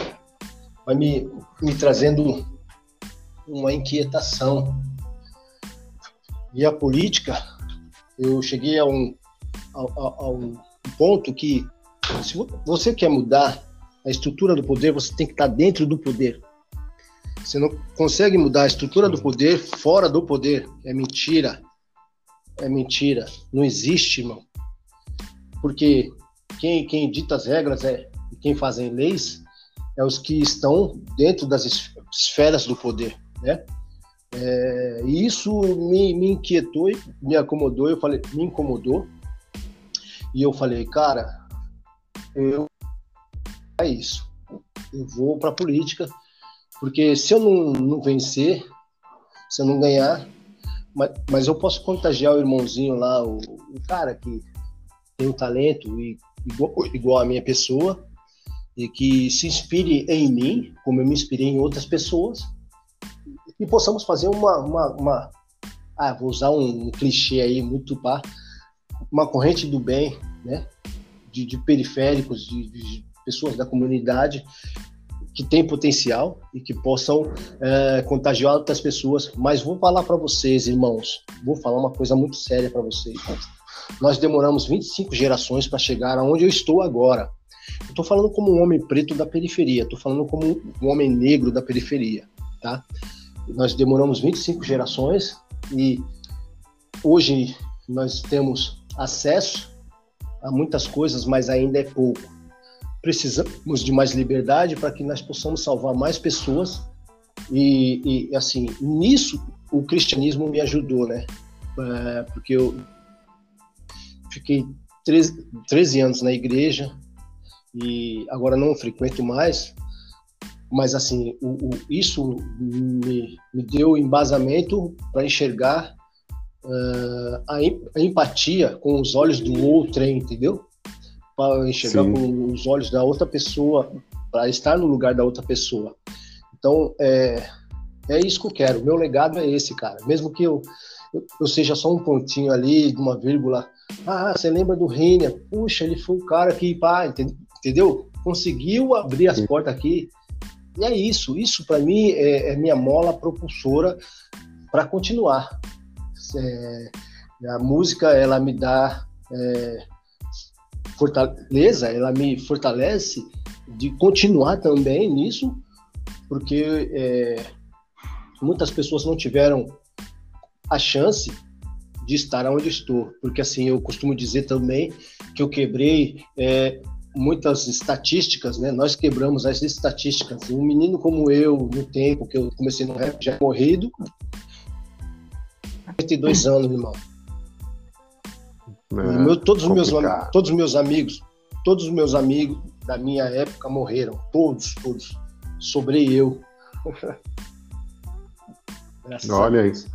vai me, me trazendo uma inquietação. E a política, eu cheguei a um, a, a, a um ponto que se você quer mudar a estrutura do poder, você tem que estar dentro do poder. Você não consegue mudar a estrutura do poder fora do poder. É mentira. É mentira. Não existe, irmão. Porque quem, quem dita as regras é quem fazem leis é os que estão dentro das esferas do poder, né? É, e isso me, me inquietou, me acomodou. Eu falei, me incomodou. E eu falei, cara, eu é isso. Eu vou para a política, porque se eu não, não vencer, se eu não ganhar, mas, mas eu posso contagiar o irmãozinho lá, o, o cara que tem um talento e, igual, igual a minha pessoa, e que se inspire em mim, como eu me inspirei em outras pessoas, e possamos fazer uma, uma, uma ah, vou usar um, um clichê aí muito pá, uma corrente do bem, né? De, de periféricos, de, de, pessoas da comunidade que têm potencial e que possam é, contagiar outras pessoas. Mas vou falar para vocês, irmãos, vou falar uma coisa muito séria para vocês. Nós demoramos 25 gerações para chegar aonde eu estou agora. Eu estou falando como um homem preto da periferia, estou falando como um homem negro da periferia, tá? Nós demoramos 25 gerações e hoje nós temos acesso a muitas coisas, mas ainda é pouco. Precisamos de mais liberdade para que nós possamos salvar mais pessoas e, e, assim nisso o cristianismo me ajudou né? É, porque eu fiquei 13, 13 anos na igreja e agora não frequento mais mas assim o, o, isso me, me deu embasamento para enxergar uh, a, a, empatia com os olhos do outro entendeu para enxergar Sim. com os olhos da outra pessoa, para estar no lugar da outra pessoa. Então, é, é isso que eu quero. Meu legado é esse, cara. Mesmo que eu, eu, eu seja só um pontinho ali, de uma vírgula. Ah, você lembra do Reiner? Puxa, ele foi o cara que, pá, entendeu? Conseguiu abrir as portas aqui. E é isso. Isso, para mim, é, é, minha mola propulsora para continuar. É, a música, ela me dá é, fortaleza, ela me fortalece de continuar também nisso, porque é, muitas pessoas não tiveram a chance de estar onde estou, porque assim eu costumo dizer também que eu quebrei é, muitas estatísticas, né? Nós quebramos as estatísticas. Um menino como eu, no tempo que eu comecei no rap, já é morrido, 22 anos, irmão. É, meu, todos, os meus, todos os meus amigos, todos os meus amigos da minha época morreram. Todos, todos. Sobrei eu. Olha isso.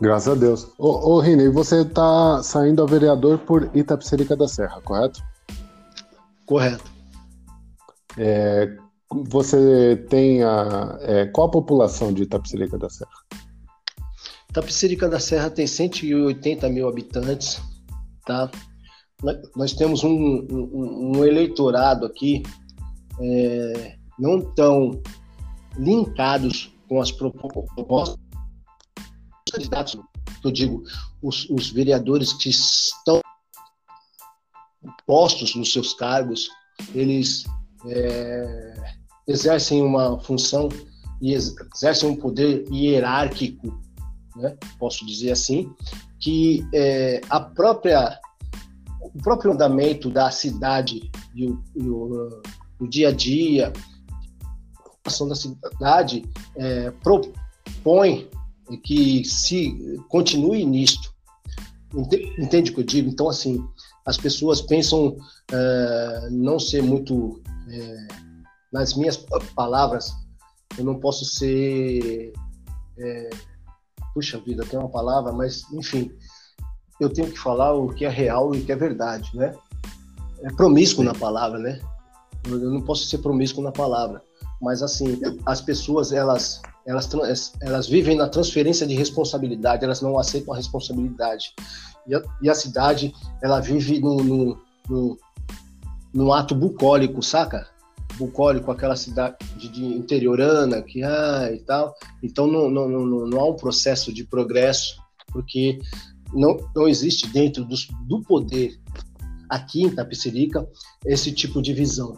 Graças a Deus. Ô, ô Rini, você está saindo a vereador por Itapserica da Serra, correto? Correto. É, você tem a. É, qual a população de Itapserica da Serra? Itapserica da Serra tem 180 mil habitantes tá? Nós temos um, um, um eleitorado aqui é, não tão linkados com as propostas dos candidatos, eu digo, os, os vereadores que estão postos nos seus cargos, eles é, exercem uma função e exercem um poder hierárquico, né? posso dizer assim, que é, a própria o próprio andamento da cidade e o, e o, o dia a dia população da cidade é, propõe que se continue nisto. Entende o que eu digo? Então, assim, as pessoas pensam é, não ser muito, é, nas minhas palavras, eu não posso ser, é, puxa vida, tem uma palavra, mas enfim, eu tenho que falar o que é real e o que é verdade, né? É promíscuo na palavra, né? Eu não posso ser promíscuo na palavra, mas assim, as pessoas elas elas, elas vivem na transferência de responsabilidade, elas não aceitam a responsabilidade. E a, e a cidade, ela vive num, ato bucólico, saca? Bucólico, aquela cidade de interiorana que ah, e tal. Então não, não, não, não há um processo de progresso, porque não, não existe dentro do poder aqui em Tapicerica esse tipo de visão,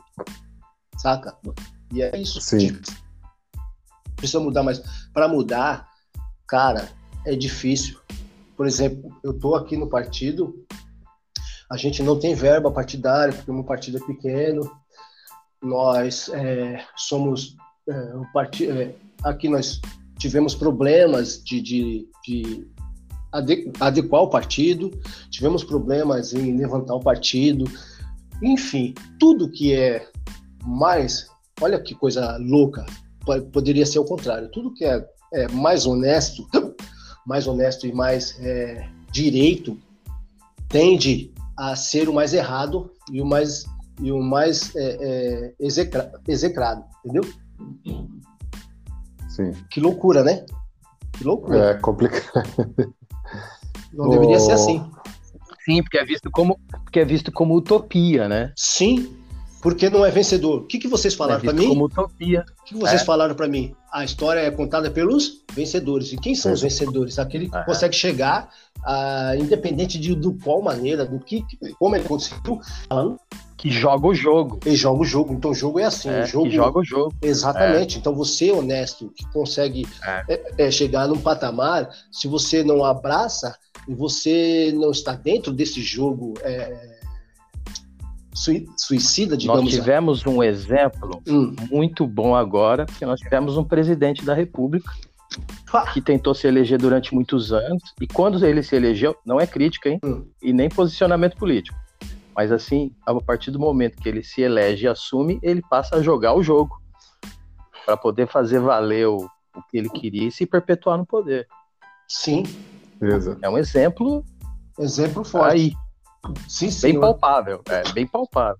saca? E é isso. Sim precisa mudar, mas para mudar, cara, é difícil. Por exemplo, eu estou aqui no partido, a gente não tem verba partidária, porque o meu partido é pequeno, nós é, somos é, o partido. É, aqui nós tivemos problemas de, de, de adequar o partido, tivemos problemas em levantar o partido, enfim, tudo que é mais. Olha que coisa louca poderia ser o contrário. Tudo que é, é mais honesto, mais honesto e mais é, direito, tende a ser o mais errado e o mais e o mais é, é, execra, execrado, entendeu? Sim. Que loucura, né? Que loucura. É complicado. Não deveria ser assim. Sim, porque é visto como porque é visto como utopia, né? Sim, porque não é vencedor. O que, que vocês falaram é para mim? Como utopia. O que vocês é. falaram para mim? A história é contada pelos vencedores. E quem são os vencedores? Aquele que consegue chegar, uh, independente de do qual maneira, do que, como ele conseguiu, falando. Que joga o jogo. E joga o jogo. Então o jogo é assim. É, o jogo... Que joga o jogo. Exatamente. É. Então você, honesto, que consegue é. chegar num patamar, se você não abraça e você não está dentro desse jogo suicida, digamos. Nós tivemos um exemplo hum. muito bom agora, porque nós tivemos um presidente da República que tentou se eleger durante muitos anos, e quando ele se elegeu, não é crítica, hein? Hum. E nem posicionamento político. Mas assim, a partir do momento que ele se elege e assume, ele passa a jogar o jogo para poder fazer valer o, o que ele queria e se perpetuar no poder. Sim. Beleza. É um exemplo. Exemplo forte. Aí. Sim, bem palpável, é, bem palpável.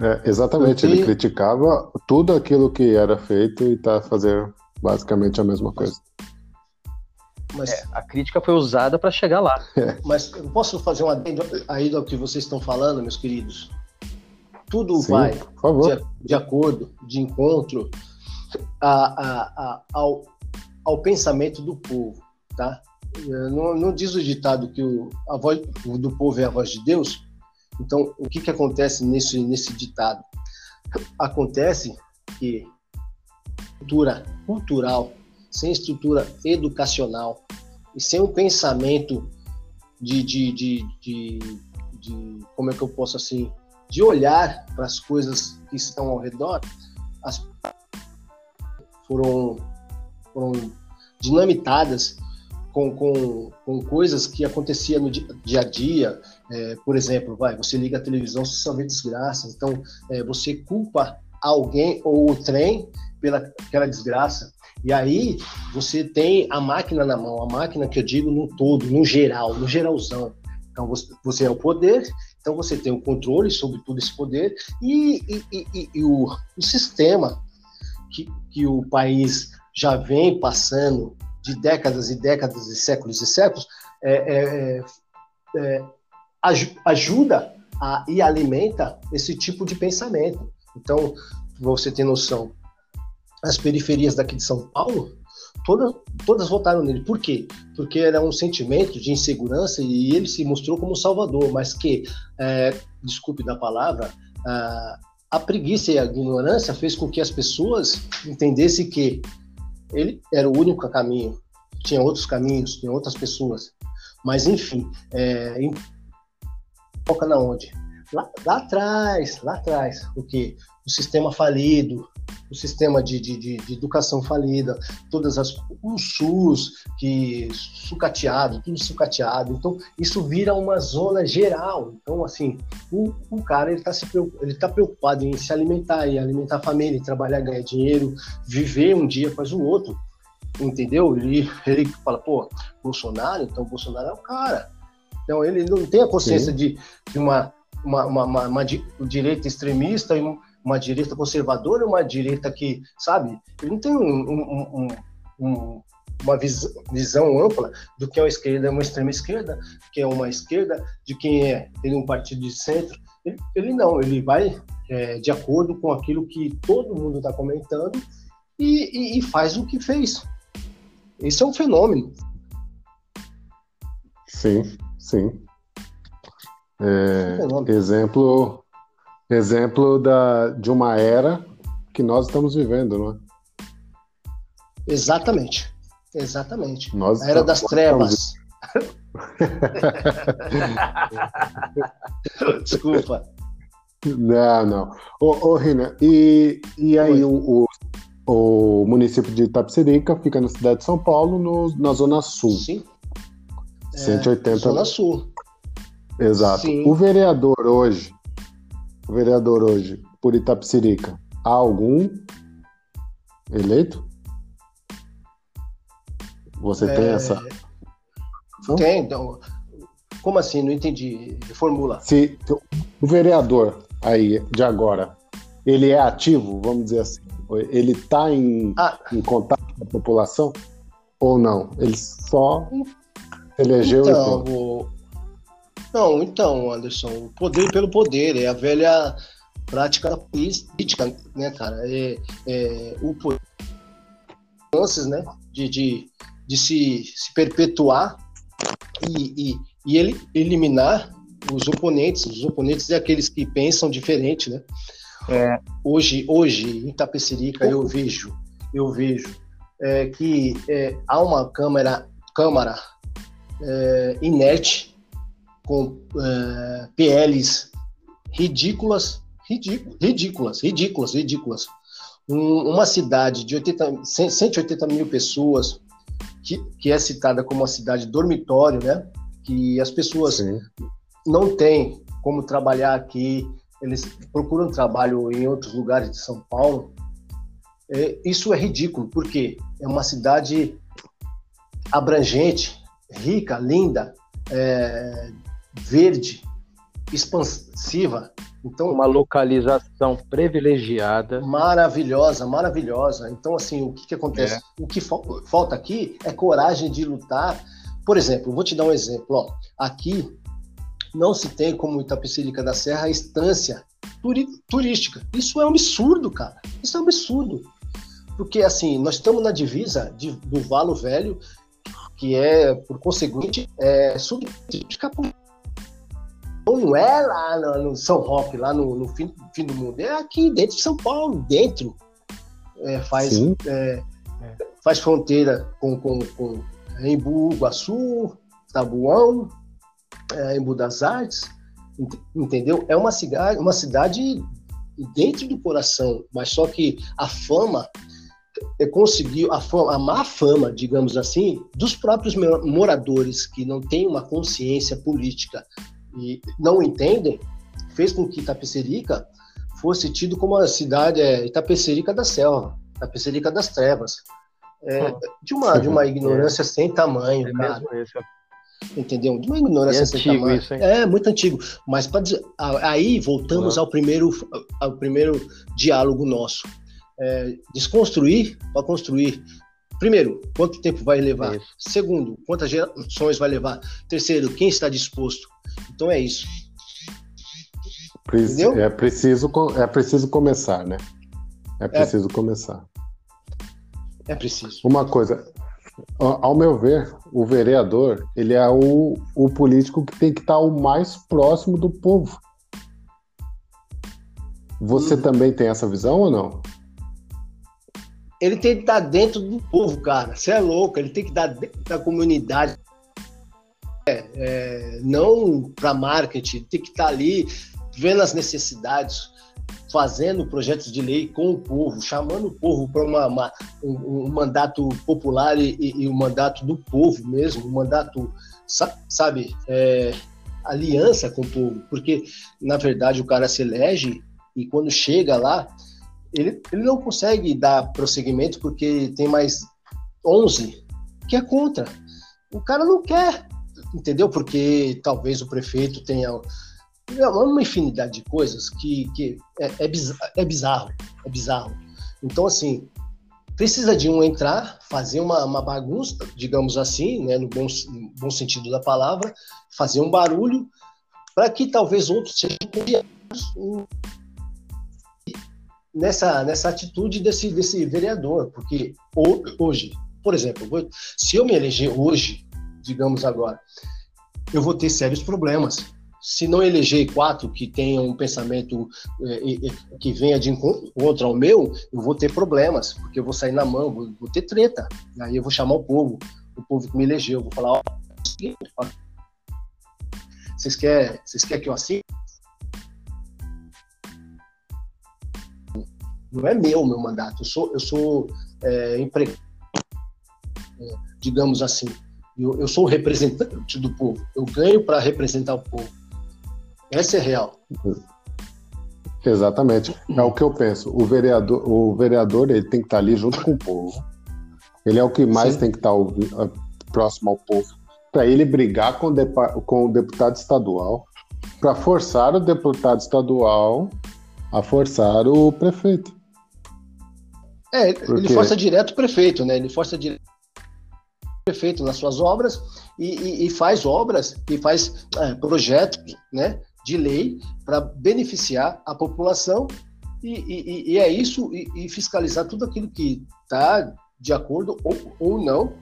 É, exatamente, ele criticava tudo aquilo que era feito e está fazendo basicamente a mesma coisa. Mas, é, a crítica foi usada para chegar lá. É. Mas eu posso fazer um adendo aí do que vocês estão falando, meus queridos? Tudo Sim, vai de, de, acordo, de encontro a, a, a, ao, ao pensamento do povo, tá? É, não, não, diz o ditado que o, a voz do povo é a voz de Deus? Então, o que, que acontece nesse, nesse ditado? Acontece que estrutura cultural, sem estrutura educacional e sem um pensamento de, de, de, de, de como é que eu posso assim, de olhar para as coisas que estão ao redor, as foram, foram dinamitadas com, com, com coisas que acontecia no dia a dia. É, por exemplo, vai, você liga a televisão, você só vê desgraça. Então, é, você culpa alguém ou o trem pela aquela desgraça. E aí você tem a máquina na mão, a máquina que eu digo no todo, no geral, no geralzão. Então você, é o poder, então você tem o controle sobre todo esse poder e, e, e, e o, o, sistema que, que o país já vem passando de décadas e décadas e séculos e séculos, é, é, é, ajuda a, e alimenta esse tipo de pensamento. Então, você tem noção, as periferias daqui de São Paulo, todas, todas votaram nele. Por quê? Porque era um sentimento de insegurança e ele se mostrou como salvador, mas que, é, desculpe da palavra, a, a preguiça e a ignorância fez com que as pessoas entendessem que ele era o único caminho. Tinha outros caminhos, tinha outras pessoas. Mas, enfim, é, foca na onde? Lá, lá atrás, lá atrás, o que? O sistema falido, o sistema de, de, de, educação falida, todas as o SUS que sucateado, tudo sucateado. Então isso vira uma zona geral. Então assim, o, o cara ele está se ele tá preocupado em se alimentar, em alimentar a família, trabalhar, ganhar dinheiro, viver um dia após o outro. Entendeu? Ele, ele fala, pô, Bolsonaro, então Bolsonaro é o cara. Então ele não tem a consciência de, de uma, uma, uma, uma, uma direita extremista e uma direita conservadora, uma direita que, sabe, ele não tem um, um, um, uma visão ampla do que é uma esquerda, uma extrema esquerda, que é uma esquerda, de quem é tem um partido de centro. Ele, ele não, ele vai é, de acordo com aquilo que todo mundo está comentando e, e, e faz o que fez. Isso é um fenômeno. Sim, sim. É, exemplo exemplo da, de uma era que nós estamos vivendo, não é? Exatamente. Exatamente. Nós a era das trevas. Desculpa. Não, não. Ô, ô Rina, e, e aí o, o, o, município de Itapecerica fica na cidade de São Paulo, no, na Zona Sul. Sim. 180. É, Zona Sul. Exato. Sim. O vereador hoje, vereador hoje, por Itapecerica, há algum eleito? Você é... tem essa. Tem, então. Como assim? Não entendi. Formula. Se o vereador aí de agora, ele é ativo, vamos dizer assim, ele está em, ah. em contato com a população ou não? Ele só elegeu então, o... Não, então, Anderson, o poder pelo poder, é a velha prática política, né, cara? É, é o poder, né, de, de, de se, se perpetuar e, e, e ele eliminar os oponentes. Os oponentes é aqueles que pensam diferente, né? É. Hoje, hoje, em Tapecerica, eu vejo, eu vejo é, que é, há uma câmara, câmara é, inerte com é, PLs ridículas, ridículas, ridículas, ridículas, ridículas. Um, uma cidade de 80, 180 mil pessoas, que, que é citada como uma cidade dormitório, né? Que as pessoas Sim. não têm como trabalhar aqui, eles procuram trabalho em outros lugares de São Paulo. É, isso é ridículo, porque é uma cidade abrangente, rica, linda, é, verde, expansiva. Então, uma localização privilegiada. Maravilhosa, maravilhosa. Então, assim, o que, que acontece? É. O que falta aqui é coragem de lutar. Por exemplo, vou te dar um exemplo. Ó. Aqui não se tem, como Itapecerica da Serra, a estância turística. Isso é um absurdo, cara. Isso é um absurdo. Porque, assim, nós estamos na divisa de, do Valo Velho, que é, por conseguinte, é, sub Capão não é lá no, no São Roque, lá no, no fim, fim, do mundo, é aqui dentro de São Paulo, dentro. É, faz, é, faz fronteira com, com, com Embu, Iguaçu, Tabuão, é, Embu das Artes, entendeu? É uma cidade, uma cidade dentro do coração, mas só que a fama é, conseguiu a, fama, a má fama, digamos assim, dos próprios moradores que não têm uma consciência política e não entendem, fez com que Itapecerica fosse tido como a cidade é, Itapecerica da selva, Itapecerica das trevas. É, de, uma, de uma ignorância é. sem tamanho, é cara. Entendeu? De uma ignorância é sem antigo tamanho. Isso, é muito antigo. Mas para aí voltamos ao primeiro, ao primeiro diálogo nosso. É, desconstruir para construir. Primeiro, quanto tempo vai levar? Isso. Segundo, quantas gerações vai levar? Terceiro, quem está disposto? Então é isso. Entendeu? É preciso, é preciso começar, né? É, é. preciso é. começar. É preciso. Uma coisa, ao meu ver, o vereador, ele é o, o político que tem que estar o mais próximo do povo. Você uhum. também tem essa visão ou não? Ele tem que estar dentro do povo, cara. Você é louco. Ele tem que estar dentro da comunidade. É, é, não para marketing, tem que estar tá ali vendo as necessidades, fazendo projetos de lei com o povo, chamando o povo para um, um, mandato popular e, o mandato do povo mesmo, um mandato, sabe, é, aliança com o povo, porque na verdade o cara se elege e quando chega lá, ele, ele não consegue dar prosseguimento porque tem mais 11 que é contra. O cara não quer, entendeu? Porque talvez o prefeito tenha uma infinidade de coisas que, que é, é, bizarro, é bizarro, é bizarro. Então, assim, precisa de um entrar, fazer uma, uma bagunça, digamos assim, né, no, bom, no bom sentido da palavra, fazer um barulho, para que talvez outros sejam nessa, nessa atitude desse, desse vereador, porque hoje, por exemplo, se eu me eleger hoje, digamos agora, eu vou ter sérios problemas, se não eleger quatro que tenham um pensamento é, que venha de encontro ao meu, eu vou ter problemas, porque eu vou sair na mão, vou, vou ter treta. E aí eu vou chamar o povo, o povo que me elegeu, vou falar, ó, vocês querem, vocês querem que eu assine? Não é meu meu mandato, eu sou, eu sou é, empregado, é, digamos assim. Eu, eu sou o representante do povo, eu ganho para representar o povo. Essa é real. Exatamente. É o que eu penso. O vereador, o vereador ele tem que estar ali junto com o povo. Ele é o que mais Sim. tem que estar próximo ao povo. Para ele brigar com o, com o deputado estadual, para forçar o deputado estadual a forçar o prefeito. É, Porque... ele força direto o prefeito, né? Ele força direto o prefeito nas suas obras e, e, e faz obras e faz é, projetos, né? de lei para beneficiar a população e, e, é isso, e, e, fiscalizar tudo aquilo que está de acordo ou, ou não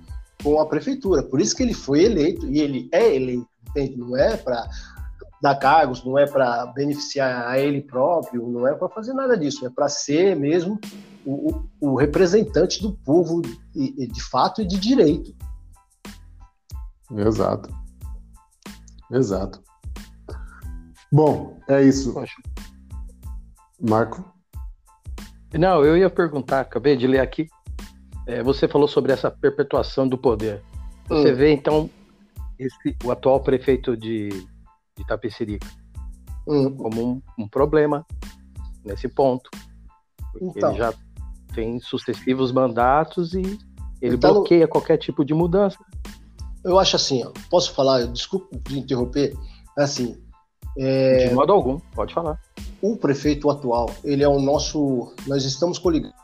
com a prefeitura. Por isso que ele foi eleito, e ele é eleito, entende? Não é para dar cargos, não é para beneficiar a ele próprio, não é para fazer nada disso, é para ser mesmo o, o, representante do povo de, de fato e de direito. Exato. Exato. Bom, é isso. Marco? Não, eu ia perguntar, acabei de ler aqui. É, você falou sobre essa perpetuação do poder. Você hum. vê, então, esse, o atual prefeito de, de Tapecerica hum. como um, um, problema nesse ponto. Então. Ele já tem sucessivos mandatos e ele então, bloqueia qualquer tipo de mudança. Eu acho assim, ó, posso falar, desculpa de interromper, assim, é, de modo algum, pode falar. O prefeito atual, ele é o nosso. Nós estamos coligados,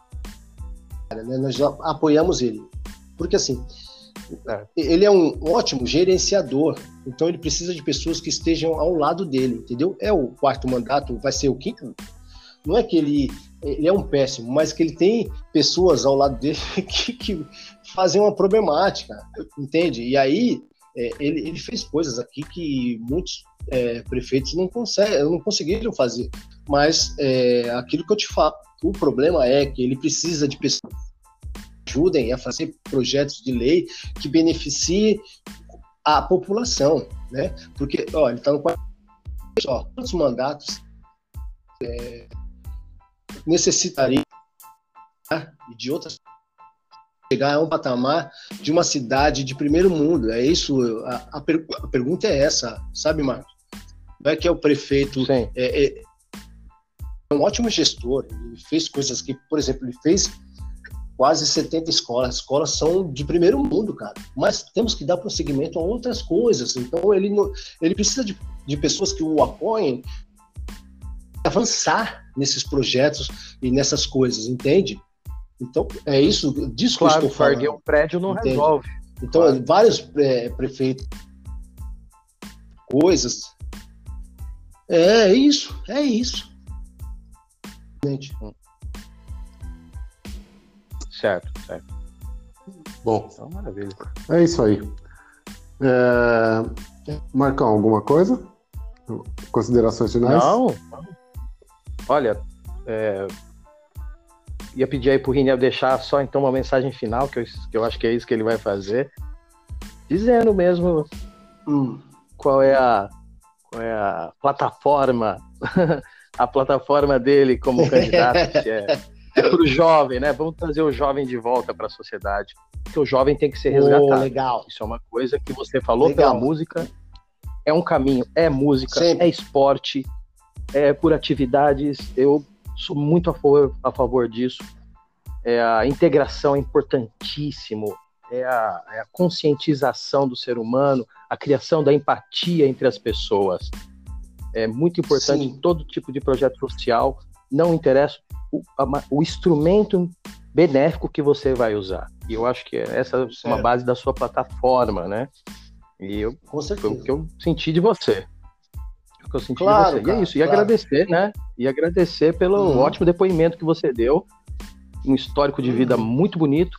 né? nós apoiamos ele. Porque assim, é. ele é um ótimo gerenciador, então ele precisa de pessoas que estejam ao lado dele, entendeu? É o quarto mandato, vai ser o quinto. Não é que ele, ele é um péssimo, mas que ele tem pessoas ao lado dele que, que fazem uma problemática, entende? E aí é, ele, ele fez coisas aqui que muitos é, prefeitos não, conseguem, não conseguiram fazer. Mas é, aquilo que eu te falo, o problema é que ele precisa de pessoas que ajudem a fazer projetos de lei que beneficiem a população, né? Porque, ó, ele está no ó, quantos mandatos é, necessitaria né, de outras chegar a um patamar de uma cidade de primeiro mundo. É isso. A, a, per, a pergunta é essa, sabe, Marcos? Não é que é o prefeito é, é, é, um ótimo gestor. Ele fez coisas que, por exemplo, ele fez quase 70 escolas. As escolas são de primeiro mundo, cara. Mas temos que dar prosseguimento a outras coisas. Então ele ele precisa de, de pessoas que o apoiem avançar nesses projetos e nessas coisas, entende? Então, é isso, disso claro, que eu estou falando. um prédio não entende? resolve. Então, claro. vários é, prefeitos, coisas. É, é isso, é isso. Gente. Certo, certo. Bom, então, maravilha. É isso aí. É... Marcão, alguma coisa? Considerações finais? Não. Olha, é, ia pedir aí pro Rinel deixar só então uma mensagem final, que eu, que eu acho que é isso que ele vai fazer. Dizendo mesmo hum, qual é a qual é a plataforma a plataforma dele como candidato é, é para o jovem, né? Vamos trazer o jovem de volta para a sociedade. Porque o jovem tem que ser resgatado. Oh, legal. Isso é uma coisa que você falou legal. pela música. É um caminho, é música, Sempre. é esporte, é por atividades. Eu sou muito a favor, a favor disso. É, a integração é importantíssimo. É a, é a conscientização do ser humano, a criação da empatia entre as pessoas é muito importante Sim. em todo tipo de projeto social. Não interessa o, a, o, instrumento benéfico que você vai usar. E eu acho que essa é uma base da sua plataforma, né? E eu, Com certeza. foi o que eu senti de você. Que eu senti claro, de você. Cara, e é isso. E claro. agradecer, né? E agradecer pelo uhum. ótimo depoimento que você deu. Um histórico de vida uhum. muito bonito,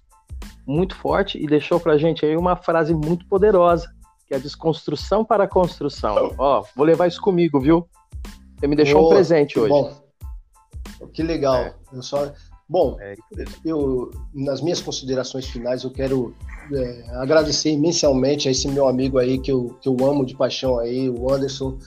muito forte, e deixou pra gente aí uma frase muito poderosa que é a desconstrução para a construção. Ó, vou levar isso comigo, viu? Você me deixou oh, um presente hoje. Bom, que legal. É. Eu só, bom, é eu nas minhas considerações finais eu quero é, agradecer imensamente a esse meu amigo aí que eu, que eu amo de paixão aí, o Anderson.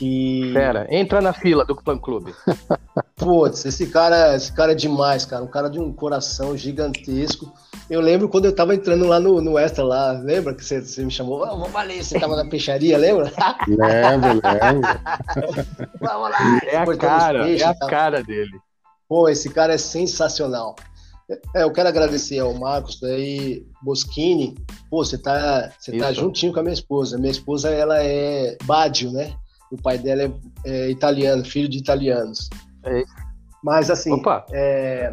E... Pera, entra na fila do Clã Clube. Putz, esse cara, esse cara é demais, cara. Um cara de um coração gigantesco. Eu lembro quando eu tava entrando lá no, no Extra lá, lembra que você, você me chamou? Oh, vamos ali, você tava na peixaria, lembra? lembro, lembro. vamos lá. É a cara, peixes, é a cara dele. Pô, esse cara é sensacional. É, eu quero agradecer ao Marcos daí, Boschini. Pô, você tá, você tá juntinho com a minha esposa. Minha esposa, ela é Badio, né? O pai dela é, é italiano, filho de italianos. É. Mas assim, Opa. É,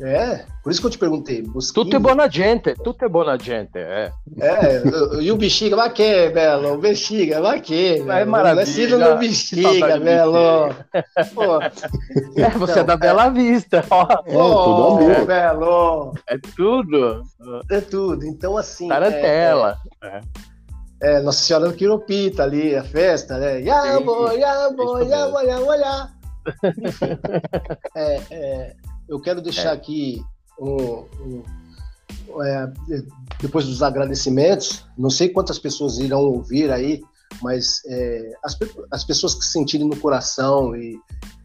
é, por isso que eu te perguntei. Busquinho... Tudo é boa gente, tudo é boa gente, é. É, e o bexiga, vai que, Belo? O bexiga, vai que, É maravilha. Não é no bexiga, Belo. Pô. É, você então, é da Bela Vista, ó. É, tudo é, Belo. É tudo. É tudo, então assim... Tarantela. É, é, Nossa Senhora do Quiropita ali, a festa, né? Yabo, yabo, yabo, yabo, yabo. é, é eu quero deixar é. aqui um, um, é, depois dos agradecimentos, não sei quantas pessoas irão ouvir aí, mas é, as, as pessoas que se sentirem no coração e,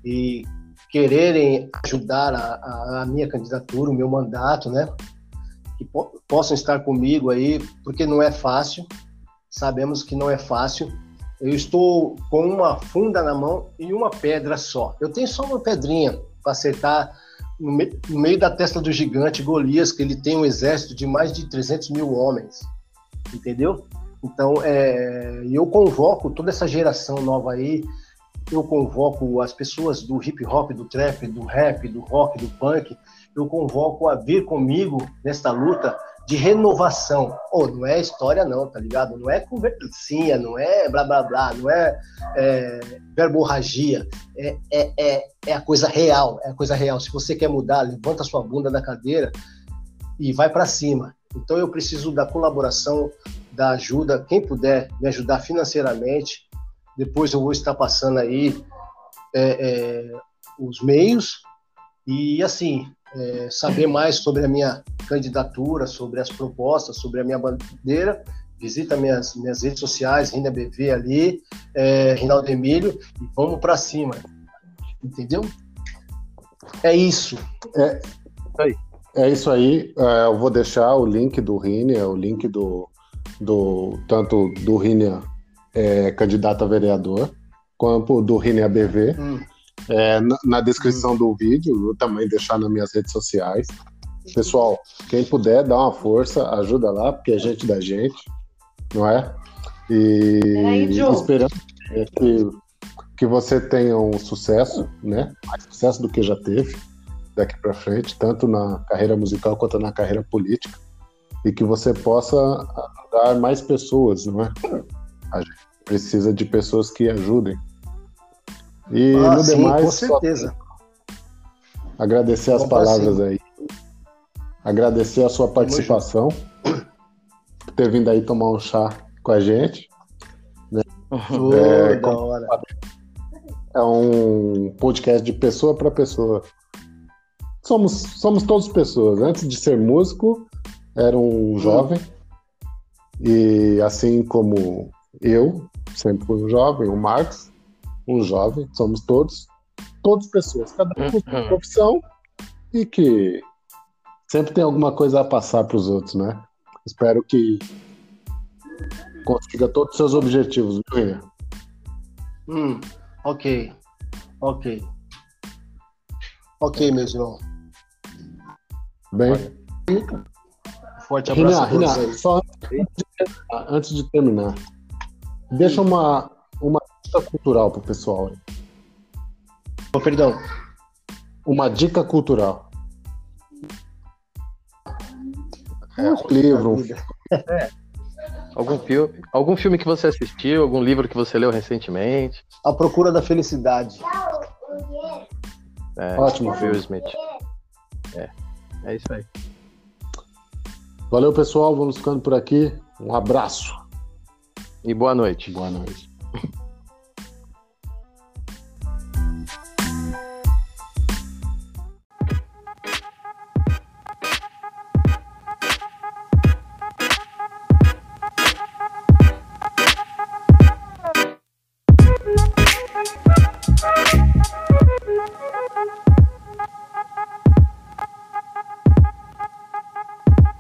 e quererem ajudar a, a, a, minha candidatura, o meu mandato, né? Que po possam estar comigo aí, porque não é fácil, sabemos que não é fácil. Eu estou com uma funda na mão e uma pedra só. Eu tenho só uma pedrinha para acertar no, me, no, meio da testa do gigante Golias, que ele tem um exército de mais de 300 mil homens, entendeu? Então, é, eu convoco toda essa geração nova aí, eu convoco as pessoas do hip hop, do trap, do rap, do rock, do punk, eu convoco a vir comigo nesta luta de renovação. Oh, não é história não, tá ligado? Não é conversinha, não é blá blá blá, não é, é verborragia, é, é, é, é a coisa real, é a coisa real. Se você quer mudar, levanta sua bunda da cadeira e vai para cima. Então eu preciso da colaboração, da ajuda, quem puder me ajudar financeiramente. Depois eu vou estar passando aí é, é, os meios e assim é, saber mais sobre a minha candidatura, sobre as propostas, sobre a minha bandeira, visita minhas, minhas redes sociais, Rina BV ali, é, Rinaldo Emílio, e vamos para cima. Entendeu? É isso. É, é isso aí. É, eu vou deixar o link do Rini, o link do, do tanto do Rini é, candidato a vereador, quanto do Rini ABV. Hum é, na, na, descrição do vídeo, vou também deixar nas minhas redes sociais. Pessoal, quem puder, dá uma força, ajuda lá, porque é gente da gente, não é? E é esperando que, que você tenha um sucesso, né? Mais sucesso do que já teve daqui para frente, tanto na carreira musical quanto na carreira política, e que você possa ajudar mais pessoas, não é? A gente precisa de pessoas que ajudem e ah, no sim, demais, com certeza. Agradecer as palavras aí. Agradecer a sua participação. Por ter vindo aí tomar um chá com a gente. Né? é, da hora. é um podcast de pessoa para pessoa. Somos, somos todos pessoas. Antes de ser músico, era um hum. jovem. E assim como eu, sempre fui um jovem, o Marcos, um jovem, somos todos. todas pessoas, cada um com sua Uhum. profissão e que sempre tem alguma coisa a passar para os outros, né? Espero que consiga todos os seus objetivos, viu? Hum, ok. Ok. Ok, meus irmãos. Bem, Forte abraço Renan, só antes de terminar, antes de terminar, deixa uma, cultural pro pessoal. Oh, perdão. Uma dica cultural. É, um livro, um Vida. Algum filme, algum filme que você assistiu, algum livro que você leu recentemente? A procura da felicidade. É, Ótimo. Will Smith. É, é isso aí. Valeu, pessoal. Vamos ficando por aqui. Um abraço. E boa noite. Boa noite.